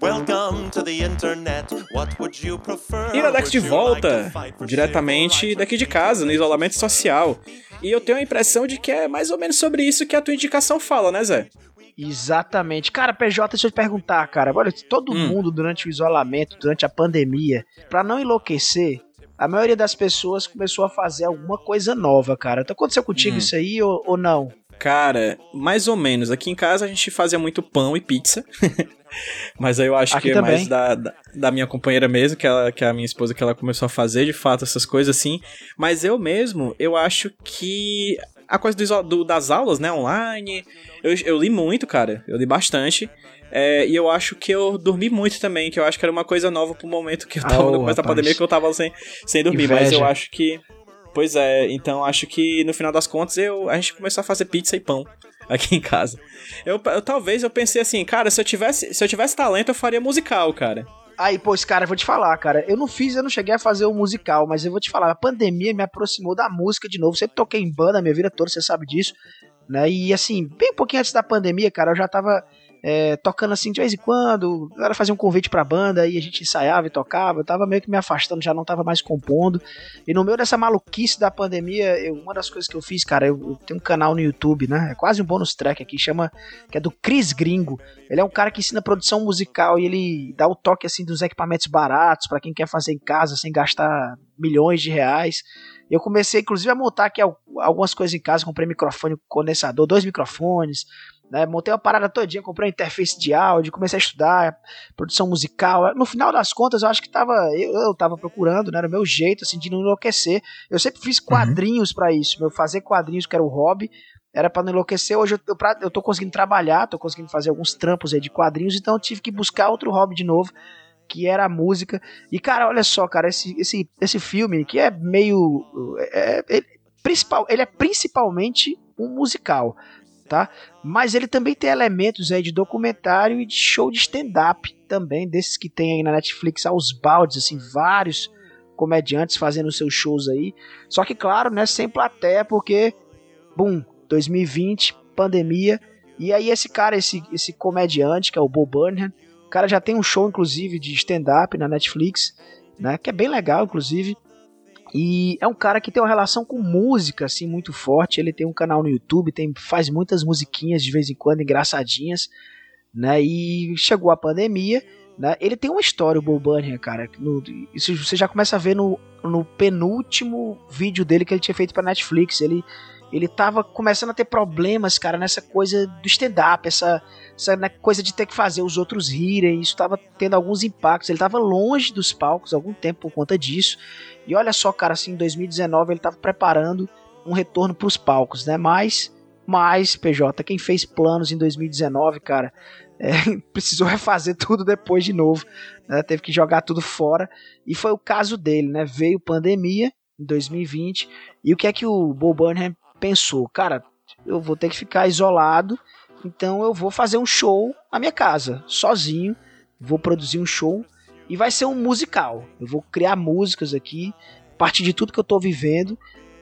Welcome to the internet. What would you? Iradex de volta, diretamente daqui de casa, no isolamento social. E eu tenho a impressão de que é mais ou menos sobre isso que a tua indicação fala, né, Zé? Exatamente. Cara, PJ, deixa eu te perguntar, cara. Olha, todo Hum. mundo durante o isolamento, durante a pandemia, pra não enlouquecer, a maioria das pessoas começou a fazer alguma coisa nova, cara. Então aconteceu contigo Hum. isso aí ou, ou não? Cara, mais ou menos. Aqui em casa a gente fazia muito pão e pizza. <laughs> Mas aí eu acho Aqui que é também. mais da, da, da minha companheira mesmo, que, ela, que é a minha esposa, que ela começou a fazer de fato essas coisas assim. Mas eu mesmo, eu acho que a coisa do, do- das aulas, né, online, eu, eu li muito, cara. Eu li bastante. É, e eu acho que eu dormi muito também, que eu acho que era uma coisa nova pro momento que eu tava ô, no começo da pandemia, que eu tava sem, sem dormir. Mas eu Inveja. acho que. Pois é, então acho que no final das contas eu, a gente começou a fazer pizza e pão aqui em casa. Eu, eu- talvez eu pensei assim, cara, se eu tivesse, se eu tivesse talento, eu faria musical, cara. Aí, pois, cara, eu vou te falar, cara. Eu não fiz, eu não cheguei a fazer o musical, mas eu vou te falar, a pandemia me aproximou da música de novo. Sempre toquei em banda a minha vida toda, você sabe disso. Né? E assim, bem pouquinho antes da pandemia, cara, eu já tava é, tocando assim de vez em quando. Era fazer um convite pra banda, e a gente ensaiava e tocava. Eu tava meio que me afastando, já não tava mais compondo. E no meio dessa maluquice da pandemia, eu- uma das coisas que eu fiz, cara, eu, eu tenho um canal no YouTube, né? É quase um bônus track aqui, chama. Que é do Chris Gringo. Ele é um cara que ensina produção musical e ele dá o toque assim dos equipamentos baratos pra quem quer fazer em casa sem gastar milhões de reais. Eu comecei inclusive a montar aqui al- algumas coisas em casa, comprei microfone condensador, dois microfones, né? Montei uma parada todinha, comprei uma interface de áudio, comecei a estudar produção musical. No final das contas, eu acho que tava eu, eu tava procurando, né, era o meu jeito assim de não enlouquecer. Eu sempre fiz quadrinhos pra isso, meu fazer quadrinhos que era o hobby era pra não enlouquecer. Hoje eu, eu, pra- eu tô conseguindo trabalhar, tô conseguindo fazer alguns trampos aí de quadrinhos, então eu tive que buscar outro hobby de novo, que era a música. E cara, olha só, cara, esse, esse, esse filme que é meio. É, é- ele, principal, ele é principalmente um musical, tá? Mas ele também tem elementos aí de documentário e de show de stand-up também, desses que tem aí na Netflix aos baldes, assim, vários comediantes fazendo seus shows aí. Só que, claro, né, sem plateia, porque, bum, 2020, pandemia. E aí esse cara, esse, esse comediante, que é o Bo Burnham, o cara já tem um show, inclusive, de stand-up na Netflix, né? Que é bem legal, inclusive. E é um cara que tem uma relação com música, assim, muito forte. Ele tem um canal no YouTube, tem, faz muitas musiquinhas de vez em quando, engraçadinhas, né? E chegou a pandemia, né? Ele tem uma história, o Bo Burnham, cara. No, isso você já começa a ver no, no penúltimo vídeo dele que ele tinha feito pra Netflix. Ele, ele tava começando a ter problemas, cara, nessa coisa do stand-up, essa, essa né, coisa de ter que fazer os outros rirem. Isso tava tendo alguns impactos. Ele tava longe dos palcos algum tempo por conta disso. E olha só, cara, assim, em 2019 ele tava preparando um retorno pros palcos, né? Mas, mas, PJ, quem fez planos em 2019, cara, é, <laughs> precisou refazer tudo depois de novo, né? Teve que jogar tudo fora. E foi o caso dele, né? Veio pandemia em 2020. E o que é que o Bo Burnham pensou? Cara, eu vou ter que ficar isolado, então eu vou fazer um show na minha casa, sozinho. Vou produzir um show e vai ser um musical. Eu vou criar músicas aqui, a partir de tudo que eu tô vivendo,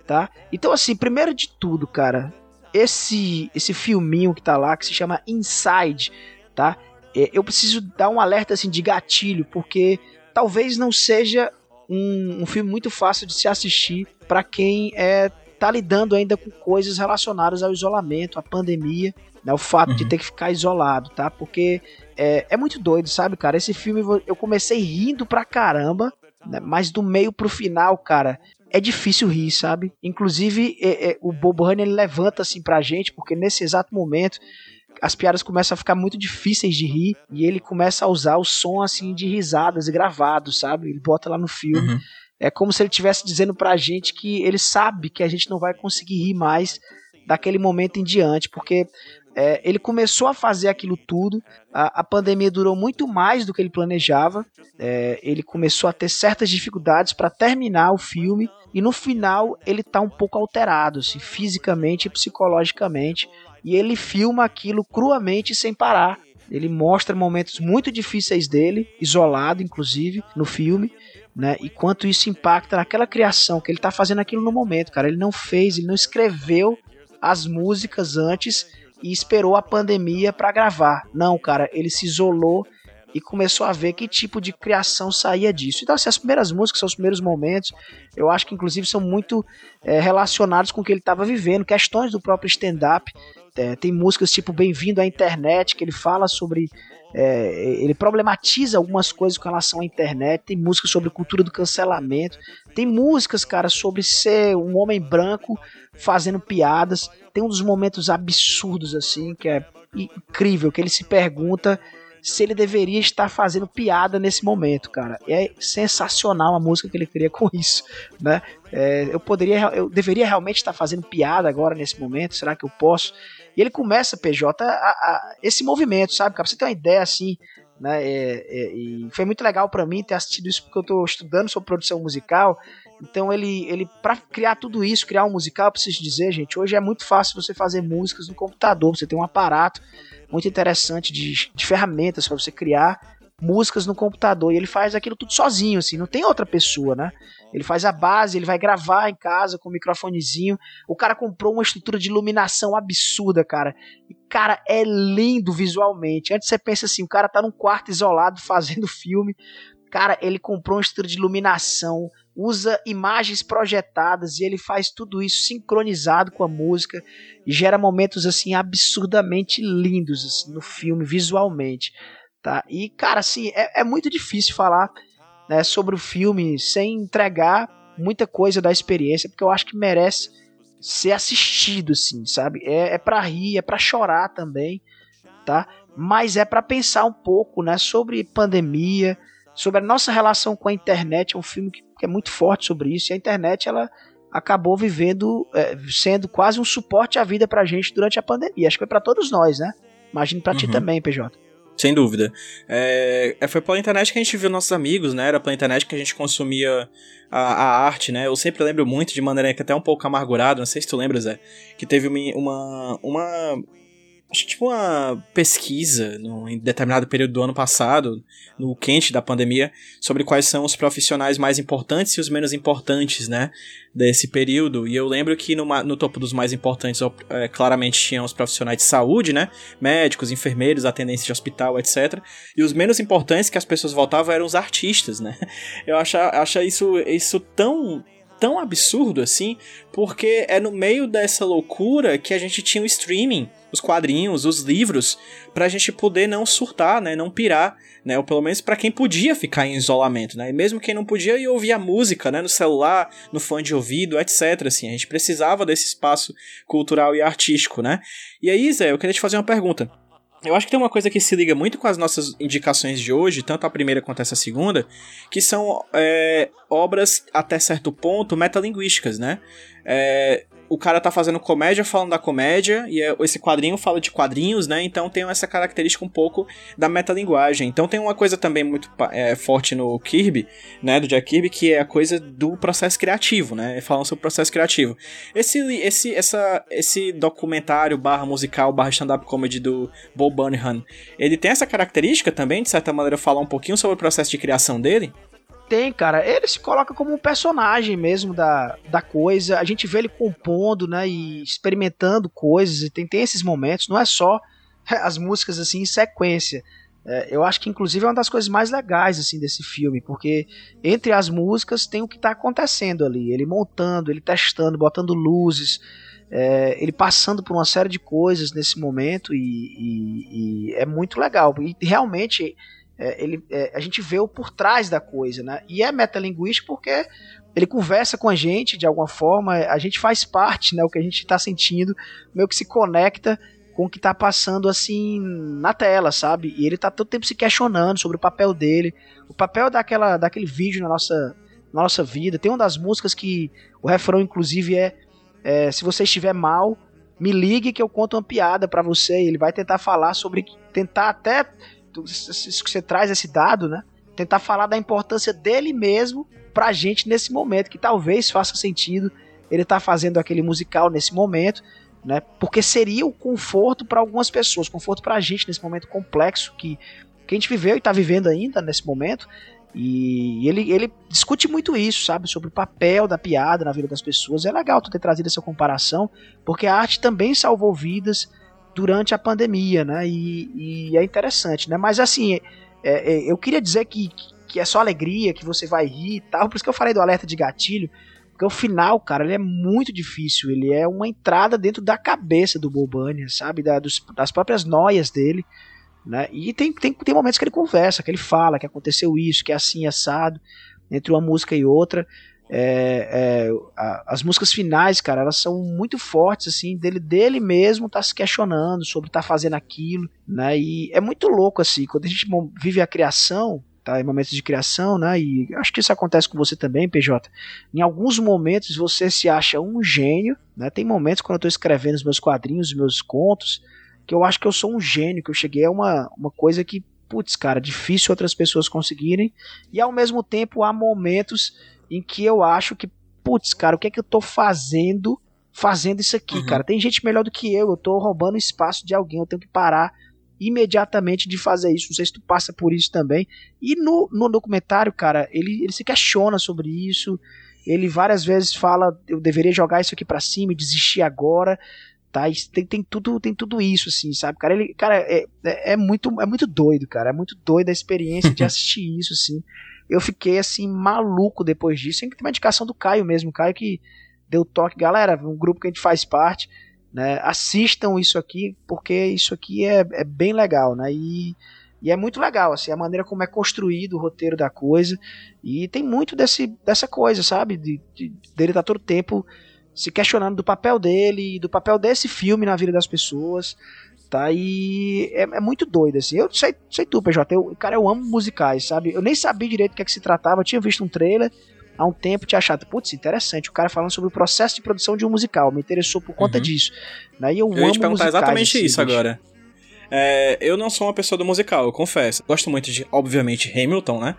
tá? Então, assim, primeiro de tudo, cara, esse esse filminho que tá lá, que se chama Inside, tá? É, eu preciso dar um alerta, assim, de gatilho, porque talvez não seja um, um filme muito fácil de se assistir para quem é, tá lidando ainda com coisas relacionadas ao isolamento, à pandemia, né? O fato de ter que ficar isolado, tá? Porque é, é muito doido, sabe, cara? Esse filme eu comecei rindo pra caramba, né? mas do meio pro final, cara, é difícil rir, sabe? Inclusive, é, é, o Bob Honey ele levanta assim pra gente, porque nesse exato momento as piadas começam a ficar muito difíceis de rir e ele começa a usar o som assim de risadas gravados, sabe? Ele bota lá no filme. Uhum. É como se ele estivesse dizendo pra gente que ele sabe que a gente não vai conseguir rir mais daquele momento em diante, porque é, ele começou a fazer aquilo tudo, a, a, pandemia durou muito mais do que ele planejava, é, ele começou a ter certas dificuldades para terminar o filme, e no final ele tá um pouco alterado, assim, fisicamente e psicologicamente, e ele filma aquilo cruamente sem parar. Ele mostra momentos muito difíceis dele, isolado inclusive, no filme, né? E quanto isso impacta naquela criação que ele tá fazendo aquilo no momento, cara. Ele não fez, ele não escreveu as músicas antes e esperou a pandemia para gravar. Não, cara, ele se isolou e começou a ver que tipo de criação saía disso. Então, assim, as primeiras músicas são os primeiros momentos, eu acho que inclusive são muito é, relacionados com o que ele estava vivendo, questões do próprio stand-up. É, tem músicas tipo Bem-vindo à Internet, que ele fala sobre. É, ele problematiza algumas coisas com relação à internet. Tem músicas sobre cultura do cancelamento. Tem músicas, cara, sobre ser um homem branco fazendo piadas. Tem um dos momentos absurdos, assim, que é incrível, que ele se pergunta se ele deveria estar fazendo piada nesse momento, cara. É sensacional a música que ele cria com isso, né? É, eu poderia, eu deveria realmente estar fazendo piada agora nesse momento. Será que eu posso? E ele começa, PJ, a, a, esse movimento, sabe, cara? Pra você ter uma ideia assim, né? É, é, e foi muito legal para mim ter assistido isso porque eu tô estudando sobre produção musical. Então ele, ele para criar tudo isso, criar um musical, eu preciso dizer, gente, hoje é muito fácil você fazer músicas no computador. Você tem um aparato muito interessante de, de ferramentas para você criar músicas no computador e ele faz aquilo tudo sozinho, assim, não tem outra pessoa, né? Ele faz a base, ele vai gravar em casa com um microfonezinho. O cara comprou uma estrutura de iluminação absurda, cara. E, cara, é lindo visualmente. Antes você pensa assim, o cara tá num quarto isolado <laughs> fazendo filme. Cara, ele comprou uma estrutura de iluminação, usa imagens projetadas e ele faz tudo isso sincronizado com a música e gera momentos assim absurdamente lindos assim, no filme visualmente, tá? E cara, assim, é, é muito difícil falar né, sobre o filme sem entregar muita coisa da experiência, porque eu acho que merece ser assistido, assim, sabe? É, é para rir, é para chorar também, tá? Mas é para pensar um pouco, né, sobre pandemia, sobre a nossa relação com a internet. É um filme que, que é muito forte sobre isso. E a internet, ela acabou vivendo, é, sendo quase um suporte à vida pra gente durante a pandemia. Acho que foi para todos nós, né? Imagino pra uhum. ti também, PJ. Sem dúvida. É, é, foi pela internet que a gente viu nossos amigos, né? Era pela internet que a gente consumia a, a arte, né? Eu sempre lembro muito de maneira que até um pouco amargurado, não sei se tu lembra, Zé, que teve uma, uma, uma acho que tipo uma pesquisa no, em determinado período do ano passado, no quente da pandemia, sobre quais são os profissionais mais importantes e os menos importantes, né, desse período. E eu lembro que no, no topo dos mais importantes, é, claramente tinham os profissionais de saúde, né, médicos, enfermeiros, atendentes de hospital, etc. E os menos importantes que as pessoas votavam eram os artistas, né. <laughs> Eu acho, acho isso, isso tão tão absurdo assim, porque é no meio dessa loucura que a gente tinha o streaming, os quadrinhos, os livros, pra gente poder não surtar, né, não pirar, né, ou pelo menos para quem podia ficar em isolamento, né, e mesmo quem não podia ir ouvir a música, né, no celular, no fone de ouvido, etc, assim, a gente precisava desse espaço cultural e artístico, né. E aí, Zé, eu queria te fazer uma pergunta. Eu acho que tem uma coisa que se liga muito com as nossas indicações de hoje, tanto a primeira quanto essa segunda, que são é, obras, até certo ponto, metalinguísticas, né? É, o cara tá fazendo comédia falando da comédia, e é, esse quadrinho fala de quadrinhos, né? Então tem essa característica um pouco da metalinguagem. Então tem uma coisa também muito é, forte no Kirby, né? Do Jack Kirby, que é a coisa do processo criativo, né? Falando sobre o processo criativo. Esse, esse, essa, esse documentário barra musical barra stand-up comedy do Bo Burnham, ele tem essa característica também, de certa maneira, falar um pouquinho sobre o processo de criação dele? Tem, cara. Ele se coloca como um personagem mesmo da, da coisa. A gente vê ele compondo, né? E experimentando coisas. E tem, tem esses momentos. Não é só <laughs> as músicas assim em sequência. É, eu acho que inclusive é uma das coisas mais legais assim desse filme, porque entre as músicas tem o que está acontecendo ali, ele montando, ele testando, botando luzes, é, ele passando por uma série de coisas nesse momento e, e, e é muito legal. E realmente é, ele, é, a gente vê o por trás da coisa, né? E é metalinguístico porque ele conversa com a gente de alguma forma, a gente faz parte, né? O que a gente está sentindo, meio que se conecta com o que está passando assim na tela, sabe? E ele está todo tempo se questionando sobre o papel dele, o papel daquela, daquele vídeo na nossa na nossa vida. Tem uma das músicas que o refrão, inclusive, é, é se você estiver mal, me ligue que eu conto uma piada para você. E ele vai tentar falar sobre, tentar até, isso que você traz esse dado, né? Tentar falar da importância dele mesmo pra gente nesse momento, que talvez faça sentido ele tá fazendo aquele musical nesse momento, né? Porque seria o conforto para algumas pessoas, conforto pra gente nesse momento complexo que, que a gente viveu e tá vivendo ainda nesse momento. E ele, ele discute muito isso, sabe? Sobre o papel da piada na vida das pessoas. É legal tu ter trazido essa comparação, porque a arte também salvou vidas durante a pandemia, né? E, e é interessante, né? Mas assim, é, é, eu queria dizer que, que é só alegria, que você vai rir e tal. Por isso que eu falei do alerta de gatilho. Porque o final, cara, ele é muito difícil. Ele é uma entrada dentro da cabeça do Bobania, sabe? Da, dos, das próprias noias dele. Né? E tem, tem, tem momentos que ele conversa, que ele fala que aconteceu isso, que é assim, assado, entre uma música e outra. É, é, a, as músicas finais, cara, elas são muito fortes, assim, dele, dele mesmo tá se questionando sobre tá fazendo aquilo, né? E é muito louco, assim, quando a gente vive a criação, tá? Em momentos de criação, né? E acho que isso acontece com você também, PJ. Em alguns momentos você se acha um gênio, né? Tem momentos quando eu tô escrevendo os meus quadrinhos, os meus contos, que eu acho que eu sou um gênio, que eu cheguei a uma, uma coisa que, putz, cara, difícil outras pessoas conseguirem, e ao mesmo tempo há momentos em que eu acho que, putz, cara, o que é que eu tô fazendo fazendo isso aqui, uhum. cara? Tem gente melhor do que eu, eu tô roubando espaço de alguém, eu tenho que parar imediatamente de fazer isso. Não sei se tu passa por isso também. E no, no documentário, cara, ele, ele se questiona sobre isso. Ele várias vezes fala: eu deveria jogar isso aqui para cima e desistir agora tá? Tem, tem, tudo, tem tudo isso, assim, sabe? Cara, ele, cara, é, é, é, muito, é muito doido, cara. É muito doido a experiência de <laughs> assistir isso, assim. Eu fiquei, assim, maluco depois disso. Tem uma indicação do Caio mesmo, Caio que deu toque. Galera, um grupo que a gente faz parte, né? Assistam isso aqui, porque isso aqui é, é bem legal, né? E, e é muito legal, assim, a maneira como é construído o roteiro da coisa. E tem muito desse, dessa coisa, sabe? De, de, dele estar tá todo tempo se questionando do papel dele, do papel desse filme na vida das pessoas, tá? E é, é muito doido, assim. Eu sei, sei tu, PJ, eu, cara, eu amo musicais, sabe? Eu nem sabia direito o que, é que se tratava, eu tinha visto um trailer há um tempo, tinha achado, putz, interessante, o cara falando sobre o processo de produção de um musical, me interessou por conta uhum. disso. Né? E eu, eu amo ia te perguntar exatamente assim, isso agora. É, eu não sou uma pessoa do musical, eu confesso. Gosto muito de, obviamente, Hamilton, né?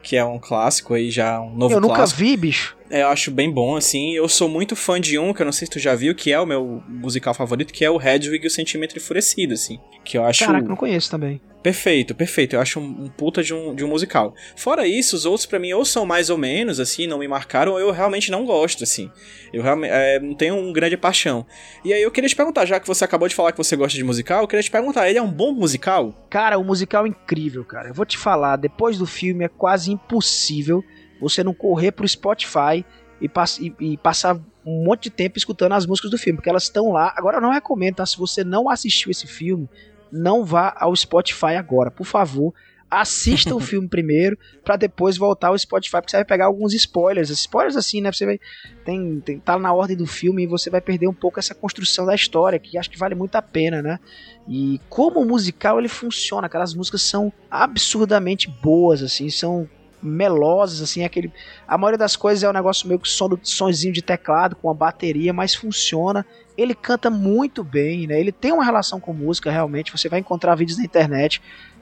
Que é um clássico aí, já um novo Eu nunca clássico. vi, bicho. É, eu acho bem bom, assim. Eu sou muito fã de um, que eu não sei se tu já viu, que é o meu musical favorito, que é o Hedwig e o Sentimento Enfurecido, assim. Que eu acho. Caraca, não conheço também. Perfeito, perfeito. Eu acho um, um puta de um, de um musical. Fora isso, os outros para mim ou são mais ou menos, assim, não me marcaram, ou eu realmente não gosto, assim. Eu realmente é, não tenho um grande paixão. E aí eu queria te perguntar, já que você acabou de falar que você gosta de musical, eu queria te perguntar, ele é um bom musical? Cara, o um musical é incrível, cara. Eu vou te falar, depois do filme é quase impossível você não correr pro Spotify e, pass e, e passar um monte de tempo escutando as músicas do filme, porque elas estão lá. Agora eu não recomendo, tá? Se você não assistiu esse filme, não vá ao Spotify agora, por favor. Assista o <laughs> filme primeiro, para depois voltar ao Spotify, porque você vai pegar alguns spoilers. Spoilers assim, né? Você vai. Tem, tem, tá na ordem do filme e você vai perder um pouco essa construção da história, que acho que vale muito a pena, né? E como musical ele funciona, aquelas músicas são absurdamente boas, assim, são melosas, assim, aquele. A maioria das coisas é um negócio meio que som sonzinho de teclado com a bateria, mas funciona. Ele canta muito bem, né? Ele tem uma relação com música, realmente. Você vai encontrar vídeos na internet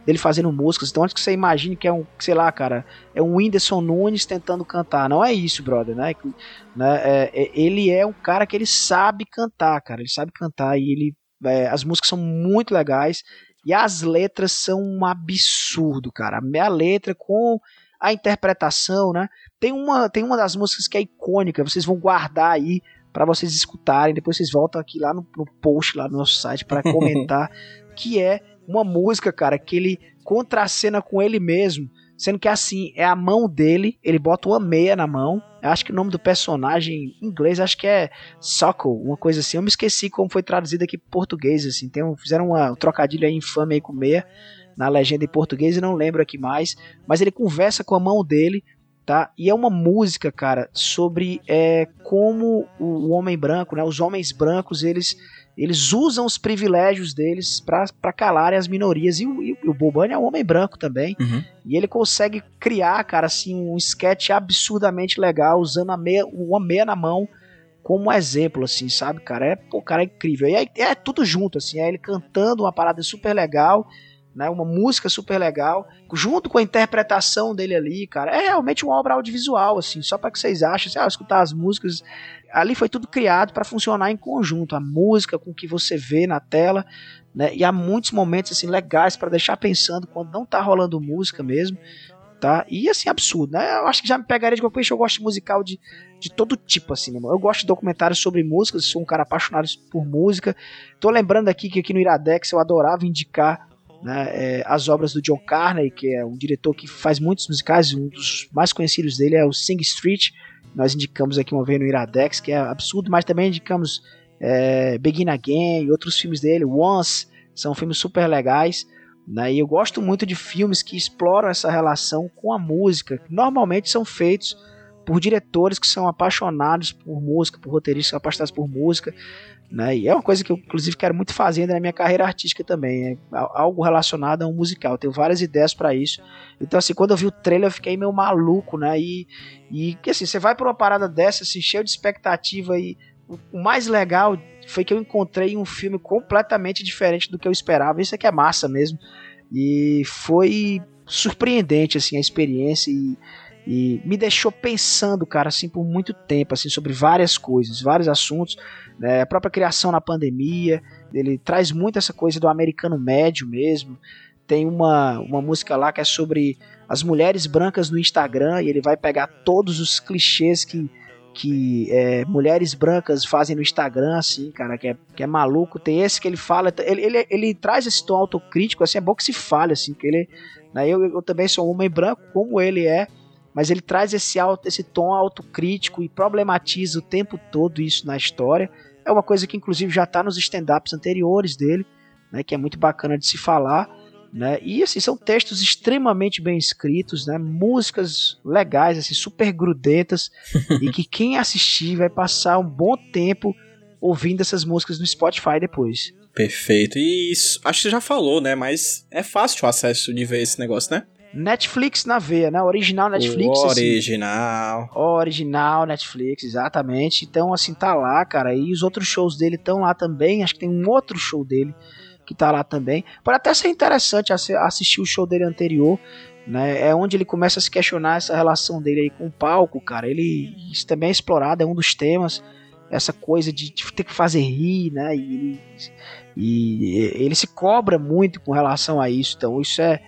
dele fazendo músicas. Então, antes que você imagine que é um, sei lá, cara, é um Whindersson Nunes tentando cantar. Não é isso, brother, né? né? É, é, ele é um cara que ele sabe cantar, cara. Ele sabe cantar e ele. É, as músicas são muito legais. E as letras são um absurdo, cara. A minha letra com a interpretação, né? Tem uma, tem uma das músicas que é icônica, vocês vão guardar aí para vocês escutarem, depois vocês voltam aqui lá no, no post lá no nosso site para <laughs> comentar, que é uma música, cara, que ele contracena com ele mesmo, sendo que assim, é a mão dele, ele bota uma meia na mão, eu acho que o nome do personagem em inglês acho que é Sockle, uma coisa assim, eu me esqueci como foi traduzido aqui em português, assim, tem um, fizeram uma, um trocadilho aí infame aí com meia, na legenda em português e não lembro aqui mais, mas ele conversa com a mão dele, tá? E é uma música, cara, sobre é, como o homem branco, né? Os homens brancos, eles eles usam os privilégios deles para calarem as minorias. E o, e o Bobani é um homem branco também. Uhum. E ele consegue criar, cara, assim, um sketch absurdamente legal, usando a meia, uma meia na mão como exemplo, assim, sabe, cara? É, pô, cara, é incrível. E aí é tudo junto, assim, é ele cantando uma parada super legal, né? Uma música super legal, junto com a interpretação dele ali, cara. É realmente uma obra audiovisual, assim, só para que vocês achem, assim, ah, escutar as músicas ali foi tudo criado para funcionar em conjunto, a música com o que você vê na tela, né? E há muitos momentos assim legais para deixar pensando quando não tá rolando música mesmo, tá? E assim absurdo, né? Eu acho que já me pegaria de qualquer coisa, eu gosto de musical de, de todo tipo assim, né? Eu gosto de documentários sobre músicas, sou um cara apaixonado por música. Tô lembrando aqui que aqui no Iradex eu adorava indicar né, é, as obras do John Carney, que é um diretor que faz muitos musicais, um dos mais conhecidos dele é o Sing Street, nós indicamos aqui uma vez no Iradex, que é absurdo, mas também indicamos é, Begin Again e outros filmes dele, Once, são filmes super legais. Né? E eu gosto muito de filmes que exploram essa relação com a música, que normalmente são feitos por diretores que são apaixonados por música, por roteiristas apaixonados por música, né? E é uma coisa que eu, inclusive, quero muito fazer na minha carreira artística também. É algo relacionado a um musical. Eu tenho várias ideias para isso. Então, assim, quando eu vi o trailer, eu fiquei meio maluco, né? E, e assim, você vai pra uma parada dessa, assim, cheio de expectativa. E o mais legal foi que eu encontrei um filme completamente diferente do que eu esperava. Isso é que é massa mesmo. E foi surpreendente, assim, a experiência. E, e me deixou pensando, cara, assim, por muito tempo, assim, sobre várias coisas, vários assuntos né, a própria criação na pandemia, ele traz muito essa coisa do americano médio mesmo. Tem uma, uma música lá que é sobre as mulheres brancas no Instagram e ele vai pegar todos os clichês que, que é, mulheres brancas fazem no Instagram, assim, cara, que é, que é maluco. Tem esse que ele fala, ele, ele, ele traz esse tom autocrítico, assim, é bom que se fale, assim, que ele, né, eu, eu também sou um homem branco, como ele é, mas ele traz esse, auto, esse tom autocrítico e problematiza o tempo todo isso na história. É uma coisa que inclusive já está nos stand-ups anteriores dele, né, que é muito bacana de se falar. Né? E assim, são textos extremamente bem escritos, né? músicas legais, assim, super grudentas, <laughs> e que quem assistir vai passar um bom tempo ouvindo essas músicas no Spotify depois. Perfeito. E isso, acho que você já falou, né? Mas é fácil o acesso de ver esse negócio, né? Netflix na veia, né? Original Netflix. O assim. original. Assim, original Netflix, exatamente. Então, assim, tá lá, cara. E os outros shows dele estão lá também. Acho que tem um outro show dele que tá lá também. Pode até ser interessante assistir o show dele anterior. Né? É onde ele começa a se questionar essa relação dele aí com o palco, cara. Ele isso também é explorado, é um dos temas. Essa coisa de, de ter que fazer rir, né? E, e ele se cobra muito com relação a isso. Então, isso é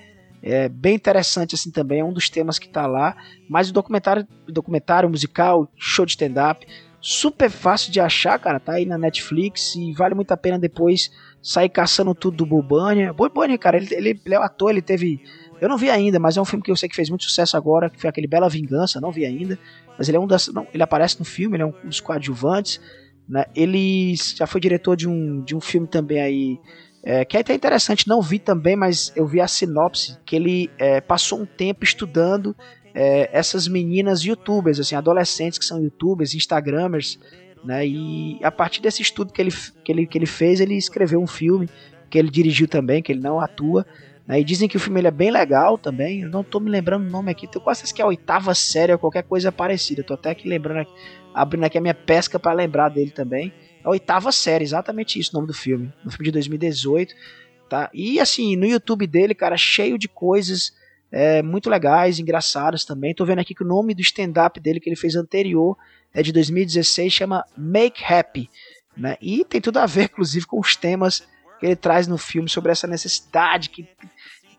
é bem interessante assim também, é um dos temas que está lá. Mas o documentário, documentário musical, show de stand-up, super fácil de achar, cara. Tá aí na Netflix e vale muito a pena depois sair caçando tudo do Bubania. Bubania, cara, ele, ele, ele é um ator, ele teve. Eu não vi ainda, mas é um filme que eu sei que fez muito sucesso agora, que foi aquele Bela Vingança, não vi ainda. Mas ele é um das. Não, ele aparece no filme, ele é um dos coadjuvantes. Né? Ele já foi diretor de um, de um filme também aí é, que é até interessante, não vi também, mas eu vi a sinopse, que ele é, passou um tempo estudando é, essas meninas youtubers, assim, adolescentes que são youtubers, instagramers, né, e a partir desse estudo que ele, que ele, que ele fez, ele escreveu um filme, que ele dirigiu também, que ele não atua, né, e dizem que o filme é bem legal também, eu não tô me lembrando o nome aqui, tenho quase que é a oitava série ou qualquer coisa parecida, tô até aqui lembrando, abrindo aqui a minha pesca para lembrar dele também, a oitava série, exatamente isso o nome do filme. No filme de 2018, tá? E assim, no YouTube dele, cara, cheio de coisas é, muito legais, engraçadas também. Tô vendo aqui que o nome do stand-up dele que ele fez anterior é de 2016, chama Make Happy, né? E tem tudo a ver, <laughs> inclusive, com os temas que ele traz no filme sobre essa necessidade que,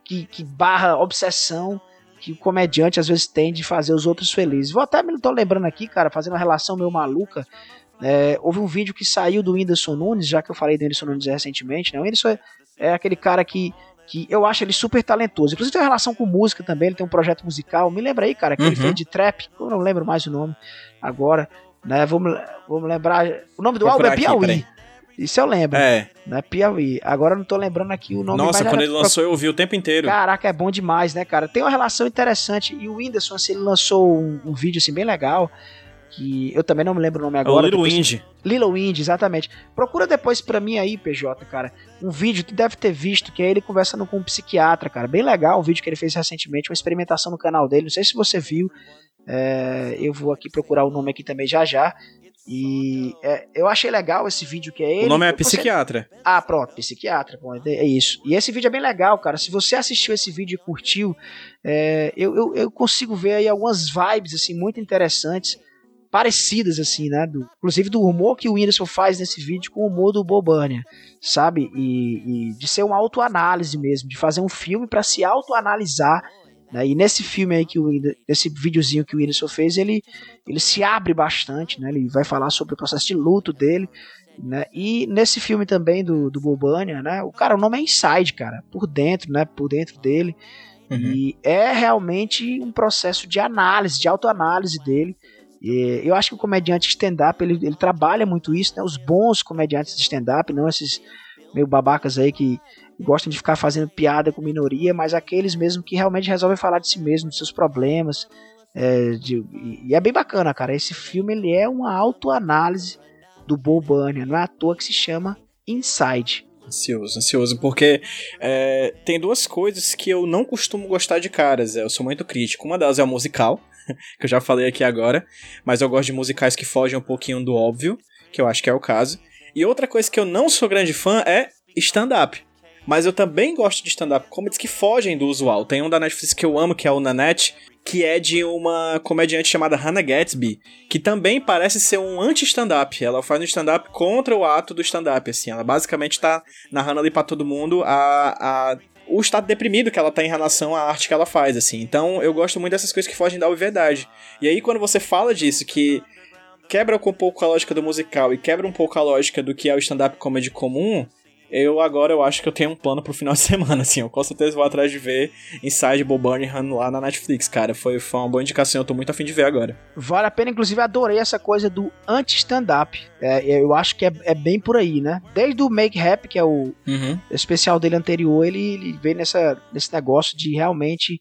que, que barra obsessão que o comediante às vezes tem de fazer os outros felizes. Vou até me tô lembrando aqui, cara, fazendo uma relação meio maluca é, houve um vídeo que saiu do Whindersson Nunes, já que eu falei do Whindersson Nunes recentemente, né? O Whindersson é, é aquele cara que, que eu acho ele super talentoso. Inclusive tem uma relação com música também, ele tem um projeto musical. Me lembra aí, cara, que uhum. ele fez de trap, eu não lembro mais o nome agora. Né? Vamos, vamos lembrar. O nome do álbum é Piauí. Isso eu lembro. É. Né? Piauí. Agora eu não tô lembrando aqui o nome. Nossa, quando ele lançou eu ouvi o tempo inteiro. Caraca, é bom demais, né, cara? Tem uma relação interessante. E o Whindersson, assim, ele lançou um, um vídeo assim bem legal que eu também não me lembro o nome É o agora. Little depois- Indie. Little Indie, exatamente. Procura depois pra mim aí, PJ, cara, um vídeo, tu deve ter visto, que é ele conversando com um psiquiatra, cara. Bem legal o vídeo que ele fez recentemente, uma experimentação no canal dele. Não sei se você viu. é, eu vou aqui procurar o nome aqui também já já. E é, eu achei legal esse vídeo que é ele. O nome é Você- Psiquiatra. ah, pronto, psiquiatra, bom, é é isso. E esse vídeo é bem legal, cara. Se você assistiu esse vídeo e curtiu, é, eu, eu, eu consigo ver aí algumas vibes, assim, muito interessantes, parecidas, assim, né? Do, inclusive do humor que o Whindersson faz nesse vídeo com o humor do Bobania, sabe? E, e de ser uma autoanálise mesmo, de fazer um filme para se autoanalisar. Né? E nesse filme aí que o nesse videozinho que o Whindersson fez, ele, ele se abre bastante, né? Ele vai falar sobre o processo de luto dele, né? E nesse filme também do, do Bobania, né? O cara, o nome é Inside, cara, por dentro, né? Por dentro dele. Uhum. E é realmente um processo de análise, de autoanálise dele. E eu acho que o comediante stand-up, ele, ele trabalha muito isso, né? Os bons comediantes de stand-up, não esses meio babacas aí que gostam de ficar fazendo piada com minoria, mas aqueles mesmo que realmente resolvem falar de si mesmo, dos seus problemas. é, de- e, é bem bacana, cara. Esse filme ele é uma autoanálise do Bo Bunyan, não é à toa que se chama Inside. Ansioso, ansioso, porque é, tem duas coisas que eu não costumo gostar de caras, é, eu sou muito crítico. Uma delas é o musical, <laughs> que eu já falei aqui agora, mas eu gosto de musicais que fogem um pouquinho do óbvio, que eu acho que é o caso. E outra coisa que eu não sou grande fã é stand-up. Mas eu também gosto de stand-up comedies que fogem do usual. Tem um da Netflix que eu amo, que é o Nanette, que é de uma comediante chamada Hannah Gatsby, que também parece ser um anti-stand-up. Ela faz um stand-up contra o ato do stand-up, assim. Ela basicamente tá narrando ali pra todo mundo a, a, o estado deprimido que ela tá em relação à arte que ela faz, assim. Então eu gosto muito dessas coisas que fogem da obviedade. E aí quando você fala disso, que quebra um pouco a lógica do musical e quebra um pouco a lógica do que é o stand-up comedy comum, eu agora eu acho que eu tenho um plano pro final de <laughs> semana, assim. Eu com certeza vou atrás de ver Inside Bob Burnham lá na Netflix, cara. Foi, foi uma boa indicação, eu tô muito afim de ver agora. Vale a pena, inclusive, adorei essa coisa do anti-stand-up. É, eu acho que é, é bem por aí, né? Desde o Make Rap, que é o Uhum. especial dele anterior, ele, ele vem nessa, nesse negócio de realmente.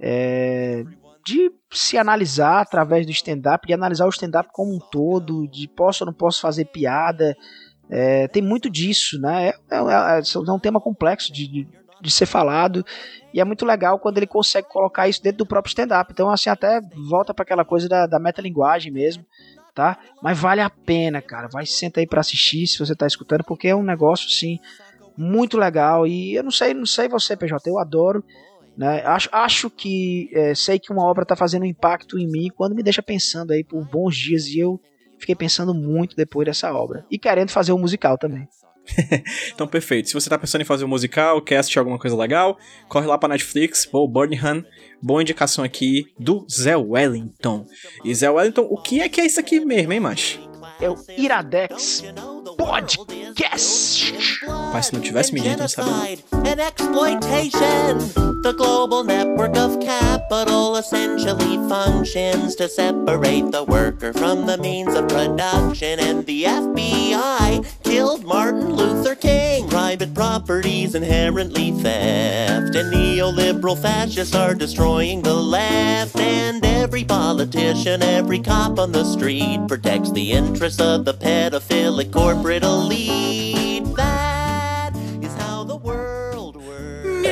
é, de se analisar através do stand-up, de analisar o stand-up como um todo, de posso ou não posso fazer piada. É, tem muito disso, né? É, é, é- é um tema complexo de, de, de ser falado e é muito legal quando ele consegue colocar isso dentro do próprio stand-up. Então, assim, até volta para aquela coisa da, da metalinguagem mesmo, tá? Mas vale a pena, cara. Vai, senta aí para assistir se você tá escutando, porque é um negócio, assim, muito legal. E eu não sei, não sei você, PJ, eu adoro. Né? Acho, acho que é, sei que uma obra tá fazendo um impacto em mim quando me deixa pensando aí por bons dias e eu fiquei pensando muito depois dessa obra. E querendo fazer um musical também. <laughs> Então, perfeito. Se você tá pensando em fazer um musical, quer assistir alguma coisa legal, corre lá pra Netflix, Bo Burnham. Boa indicação aqui do Zé Wellington. E Zé Wellington, o que é que é isso aqui mesmo, hein, macho? É o Iradex Podcast. Pai, se não tivesse me dito, eu não sabia. não. and exploitation. The global network of capital essentially functions to separate the worker from the means of production. And the FBI killed Martin Luther King. Private property's inherently theft. And neoliberal fascists are destroying the left. And every politician, every cop on the street protects the interests of the pedophilic corporate elite. That is how the world works.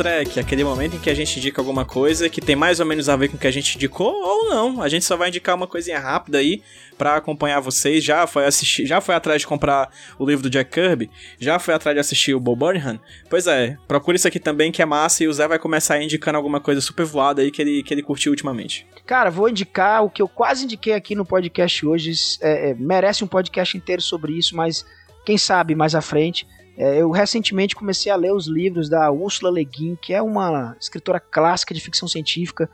Track, aquele momento em que a gente indica alguma coisa que tem mais ou menos a ver com o que a gente indicou ou não. A gente só vai indicar uma coisinha rápida aí pra acompanhar vocês. Já foi assistir, já foi atrás de comprar o livro do Jack Kirby, já foi atrás de assistir o Bob Burnham. Pois é, procura isso aqui também que é massa e o Zé vai começar indicando alguma coisa super voada aí que ele, que ele curtiu ultimamente. Cara, vou indicar o que eu quase indiquei aqui no podcast hoje. é, é, merece um podcast inteiro sobre isso, mas quem sabe mais à frente. É, eu recentemente comecei a ler os livros da Ursula Le Guin, que é uma escritora clássica de ficção científica.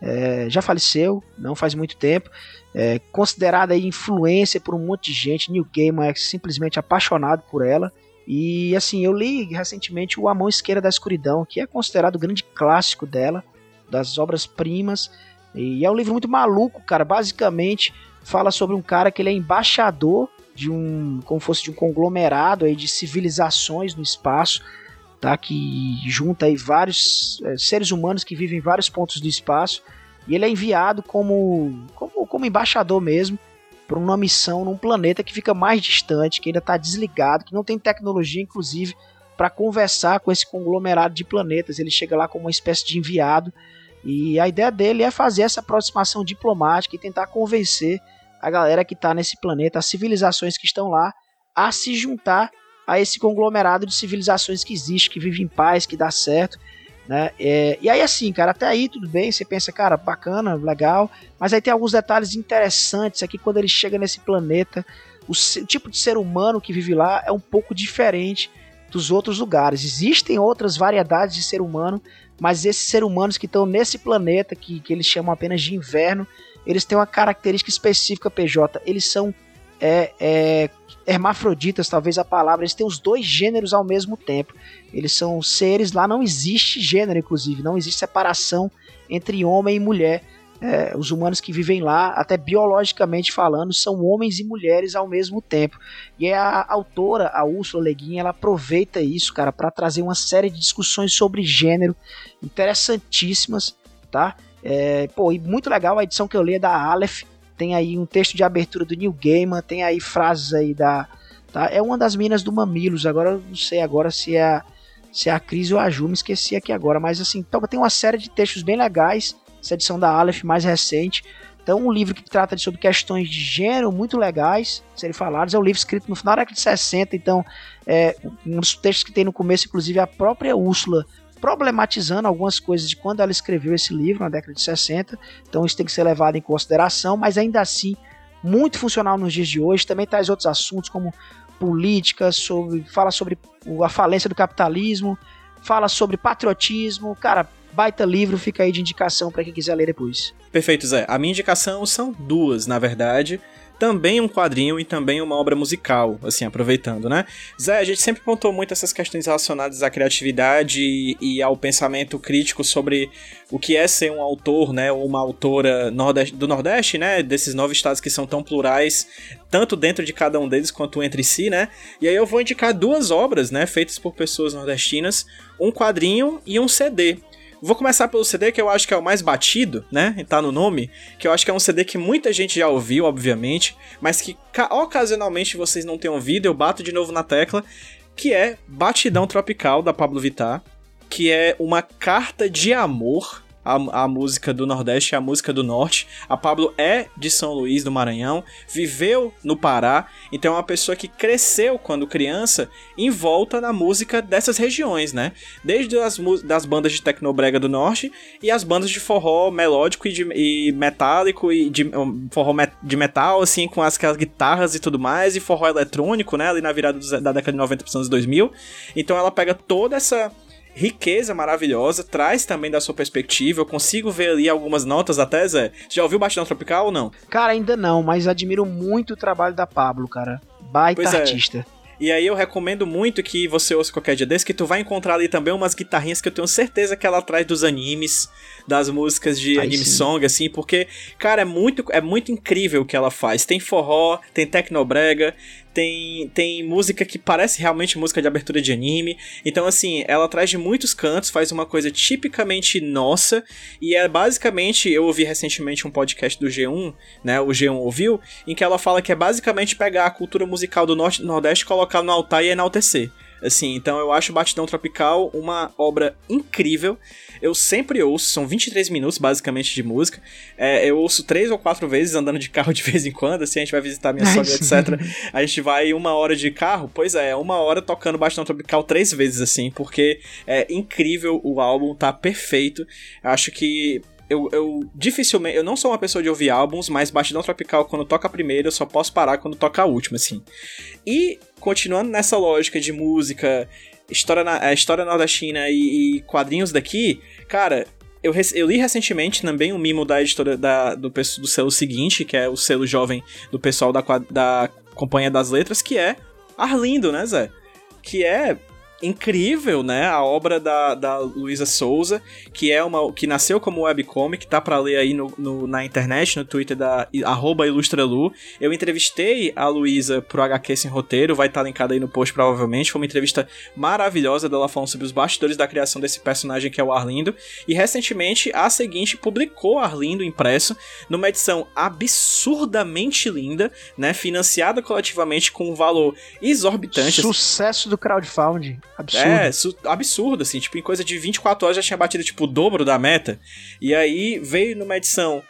é, já faleceu, não faz muito tempo. É, considerada influência por um monte de gente. Neil Gaiman é simplesmente apaixonado por ela. E assim, eu li recentemente o A Mão Esquerda da Escuridão, que é considerado o grande clássico dela, das obras-primas. E é um livro muito maluco, cara. Basicamente, fala sobre um cara que ele é embaixador de um, como fosse de um conglomerado aí de civilizações no espaço, tá? Que junta aí vários é, seres humanos que vivem em vários pontos do espaço. E ele é enviado como, como, como embaixador mesmo para uma missão num planeta que fica mais distante, que ainda está desligado, que não tem tecnologia, inclusive, para conversar com esse conglomerado de planetas. Ele chega lá como uma espécie de enviado e a ideia dele é fazer essa aproximação diplomática e tentar convencer a galera que está nesse planeta, as civilizações que estão lá, a se juntar a esse conglomerado de civilizações que existe, que vive em paz, que dá certo né? É, e aí, assim, cara, até aí tudo bem, você pensa, cara, bacana, legal, mas aí tem alguns detalhes interessantes aqui quando ele chega nesse planeta. O, o tipo de ser humano que vive lá é um pouco diferente dos outros lugares. Existem outras variedades de ser humano, mas esses seres humanos que estão nesse planeta, que, que eles chamam apenas de inverno, eles têm uma característica específica, PJ. Eles são é, é, hermafroditas, talvez a palavra, eles têm os dois gêneros ao mesmo tempo. Eles são seres, lá não existe gênero, inclusive, não existe separação entre homem e mulher. É, os humanos que vivem lá, até biologicamente falando, são homens e mulheres ao mesmo tempo. E a autora, a Úrsula Le Guin, ela aproveita isso, cara, para trazer uma série de discussões sobre gênero interessantíssimas, tá? É, pô, e muito legal a edição que eu li é da Aleph, tem aí um texto de abertura do Neil Gaiman, tem aí frases aí da. Tá? É uma das minas do Mamilos, agora eu não sei agora se é, se é a Cris ou a Ju, me esqueci aqui agora, mas assim, então, tem uma série de textos bem legais, essa edição da Aleph mais recente. Então, um livro que trata sobre questões de gênero muito legais, serem falados. É um livro escrito no final da década de 60, então, é, um dos textos que tem no começo, inclusive, a própria Úrsula problematizando algumas coisas de quando ela escreveu esse livro, na década de 60. Então isso tem que ser levado em consideração, mas ainda assim muito funcional nos dias de hoje. Também traz outros assuntos como política, sobre, fala sobre a falência do capitalismo, fala sobre patriotismo. Cara, baita livro, fica aí de indicação para quem quiser ler depois. Perfeito, Zé. A minha indicação são duas, na verdade também um quadrinho e também uma obra musical, assim, aproveitando, né? Zé, a gente sempre pontou muito essas questões relacionadas à criatividade e ao pensamento crítico sobre o que é ser um autor, né, ou uma autora nordeste, do Nordeste, né, desses nove estados que são tão plurais, tanto dentro de cada um deles quanto entre si, né? E aí eu vou indicar duas obras, né, feitas por pessoas nordestinas, um quadrinho e um CD. Vou começar pelo CD que eu acho que é o mais batido, né? Tá no nome. Que eu acho que é um CD que muita gente já ouviu, obviamente, mas que ocasionalmente vocês não tenham ouvido, eu bato de novo na tecla. Que é Batidão Tropical da Pablo Vittar. Que é uma carta de amor a, a música do Nordeste e a música do Norte. A Pablo é de São Luís do Maranhão, viveu no Pará, então é uma pessoa que cresceu quando criança em volta na música dessas regiões, né? Desde as das bandas de tecnobrega do Norte e as bandas de forró melódico e, de, e metálico e de um, forró met, de metal, assim, com as, aquelas guitarras e tudo mais, e forró eletrônico, né? Ali na virada da década de 90 para os anos 2000. Então ela pega toda essa riqueza maravilhosa, traz também da sua perspectiva. Eu consigo ver ali algumas notas até, Zé. Já ouviu Bastidão Tropical ou não? Cara, ainda não, mas admiro muito o trabalho da Pablo, cara. Baita pois é. artista. É. E aí eu recomendo muito que você ouça qualquer dia desse, que tu vai encontrar ali também umas guitarrinhas que eu tenho certeza que ela traz dos animes, das músicas de Ai, anime sim. song, assim, porque, cara, é muito, é muito incrível o que ela faz. Tem forró, tem tecnobrega, tem, tem música que parece realmente música de abertura de anime. Então, assim, ela traz de muitos cantos, faz uma coisa tipicamente nossa. E é basicamente, eu ouvi recentemente um podcast do G1, né? O G1 ouviu, em que ela fala que é basicamente pegar a cultura musical do Norte Nordeste, colocar no altar e enaltecer. Assim, então eu acho Batidão Tropical uma obra incrível. Eu sempre ouço, são 23 minutos basicamente de música. É, eu ouço três ou quatro vezes andando de carro de <laughs> vez em quando, assim, a gente vai visitar minha sogra, etc. A gente vai uma hora de carro, pois é, uma hora tocando Batidão Tropical três vezes, assim, porque é incrível o álbum, tá perfeito. Acho que eu, eu dificilmente. Eu não sou uma pessoa de ouvir álbuns, mas Batidão Tropical, quando toca a primeira, eu só posso parar quando toca a última, assim. E, continuando nessa lógica de música, história, na, história nordestina e, e quadrinhos daqui, cara, eu, eu, li recentemente também um mimo da editora da, do, do selo seguinte, que é o selo jovem do pessoal da, da Companhia das Letras, que é Arlindo, né, Zé? que é incrível, né? A obra da, da Luísa Souza, que é uma que nasceu como webcomic, tá para ler aí no, no, na internet, no Twitter da ilustralu. Eu entrevistei a Luísa pro HQ Sem Roteiro, vai estar tá linkado aí no post provavelmente. Foi uma entrevista maravilhosa dela falando sobre os bastidores da criação desse personagem que é o Arlindo. E recentemente a seguinte publicou Arlindo impresso numa edição absurdamente linda, né? Financiada coletivamente com um valor exorbitante. Sucesso do crowdfunding. Absurdo. É, absurdo, assim. Tipo, em coisa de 24 horas já tinha batido, tipo, o dobro da meta. E aí veio numa edição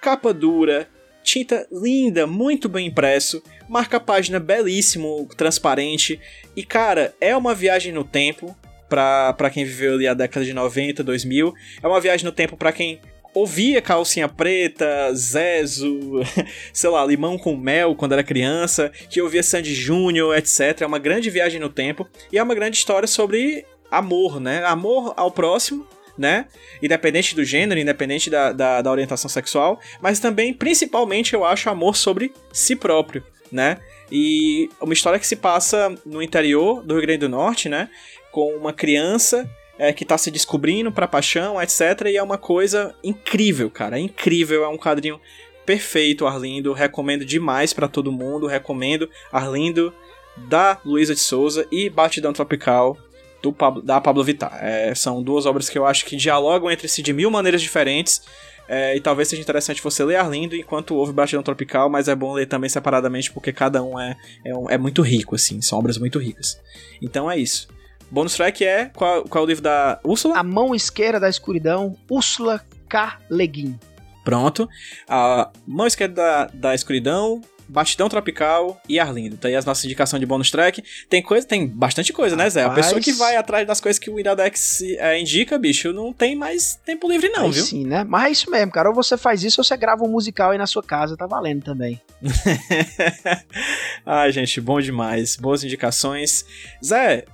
capa dura, tinta linda, muito bem impresso, marca-página belíssimo, transparente. E, cara, é uma viagem no tempo pra, pra quem viveu ali a década de 90, 2000. É uma viagem no tempo para quem ouvia calcinha preta, Zezo, <laughs> sei lá, limão com mel quando era criança, que ouvia Sandy Júnior, etc. É uma grande viagem no tempo e é uma grande história sobre amor, né? Amor ao próximo, né? Independente do gênero, independente da, da, da orientação sexual, mas também, principalmente, eu acho amor sobre si próprio, né? E uma história que se passa no interior do Rio Grande do Norte, né? Com uma criança é, que tá se descobrindo pra paixão, etc. E é uma coisa incrível, cara. É incrível, é um quadrinho perfeito, Arlindo. Recomendo demais para todo mundo. Recomendo Arlindo da Luísa de Souza e Batidão Tropical do Pablo, da Pablo Vittar. É, são duas obras que eu acho que dialogam entre si de mil maneiras diferentes. É, e talvez seja interessante você ler Arlindo enquanto ouve Batidão Tropical, mas é bom ler também separadamente porque cada um é, é, é muito rico, assim, são obras muito ricas. Então é isso. Bônus track é qual, qual é o livro da Úrsula? A Mão Esquerda da Escuridão, Úrsula K. Leguin. Pronto. A Mão Esquerda da, da Escuridão, Bastidão Tropical e Arlindo. Tá aí as nossas indicações de bônus track. Tem coisa, tem bastante coisa, né, Zé? Rapaz... A pessoa que vai atrás das coisas que o Iradex é, indica, bicho, não tem mais tempo livre, não, aí viu? Sim, né? Mas é isso mesmo, cara. Ou você faz isso ou você grava um musical aí na sua casa, tá valendo também. <laughs> Ai, gente, bom demais. Boas indicações. Zé,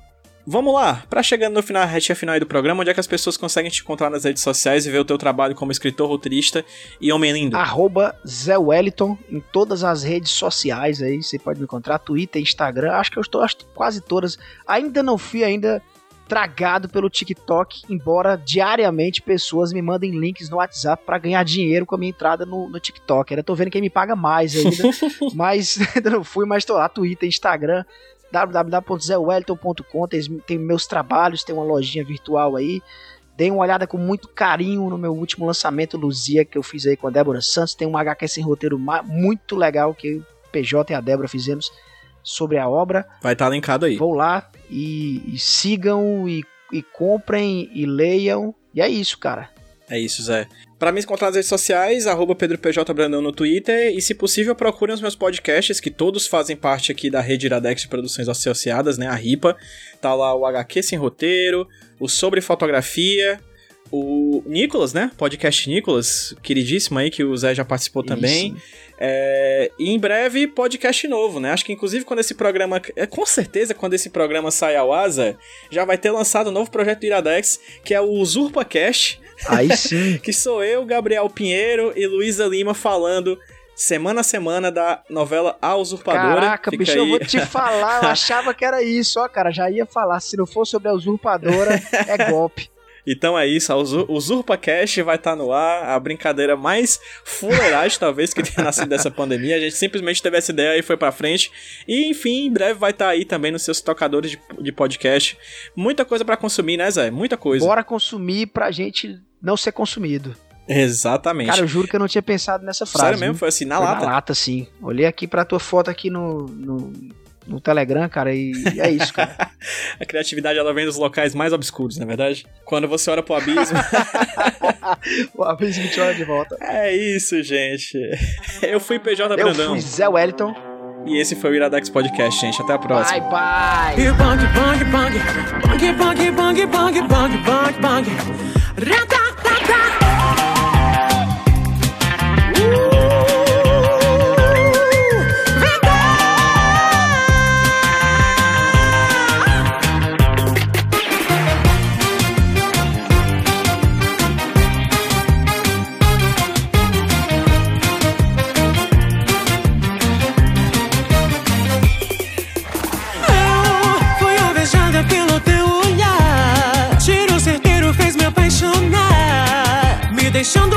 Vamos lá, para chegando no final, reta final do programa, onde é que as pessoas conseguem te encontrar nas redes sociais e ver o teu trabalho como escritor, roteirista e homem lindo? Arroba Zé Wellington em todas as redes sociais aí, você pode me encontrar, Twitter, Instagram, acho que eu estou acho, quase todas. Ainda não fui ainda tragado pelo TikTok, embora diariamente pessoas me mandem links no WhatsApp para ganhar dinheiro com a minha entrada no, no TikTok. Eu tô vendo quem me paga mais ainda, <laughs> mas <laughs> ainda não fui, mas tô lá, Twitter, Instagram, www.zewellington.com, tem, tem meus trabalhos, tem uma lojinha virtual aí. Dei uma olhada com muito carinho no meu último lançamento, Luzia, que eu fiz aí com a Débora Santos. Tem um HQ sem roteiro muito legal que o PJ e a Débora fizemos sobre a obra. Vai estar tá linkado aí. Vou lá e, e sigam e, e comprem e leiam. E é isso, cara. É isso, Zé. Para me encontrar nas redes sociais, arroba PedroPJBrandão no Twitter e, se possível, procurem os meus podcasts, que todos fazem parte aqui da rede Iradex de Produções Associadas, né, a RIPA. Tá lá o HQ Sem Roteiro, o Sobre Fotografia, o Nicolas, né, podcast Nicolas, queridíssimo aí, que o Zé já participou também. É, e em breve, podcast novo, né? Acho que inclusive quando esse programa. É, com certeza, quando esse programa sai ao asa, já vai ter lançado um novo projeto do Iradex, que é o UsurpaCast Aí sim. <laughs> que sou eu, Gabriel Pinheiro e Luísa Lima falando semana a semana da novela A Usurpadora. Caraca, Fica bicho, aí. eu vou te falar, eu <laughs> achava que era isso, ó, cara, já ia falar, se não for sobre a Usurpadora, é golpe. <laughs> Então é isso, a Usurpa Cash vai estar tá no ar, a brincadeira mais fuleiragem talvez que tenha nascido dessa pandemia. A gente simplesmente teve essa ideia e foi pra frente. E enfim, em breve vai estar tá aí também nos seus tocadores de, de podcast. Muita coisa para consumir, né, Zé? Muita coisa. Bora consumir pra gente não ser consumido. Exatamente. Cara, eu juro que eu não tinha pensado nessa frase. Sério mesmo? Foi assim, na foi lata? Na lata, sim. Olhei aqui pra tua foto aqui no, no no Telegram, cara, e, e é isso, cara. <laughs> a criatividade ela vem dos locais mais obscuros, na é verdade? Quando você olha pro abismo. <laughs> o abismo te olha de volta. É isso, gente. Eu fui PJ Eu Brandão. Eu fui Zé Wellington. E esse foi o Iradex Podcast, gente. Até a próxima. Bye, bye. Bang, bang, bang. Bang, bang, bang, bang, bang, bang, bang. rock. deixando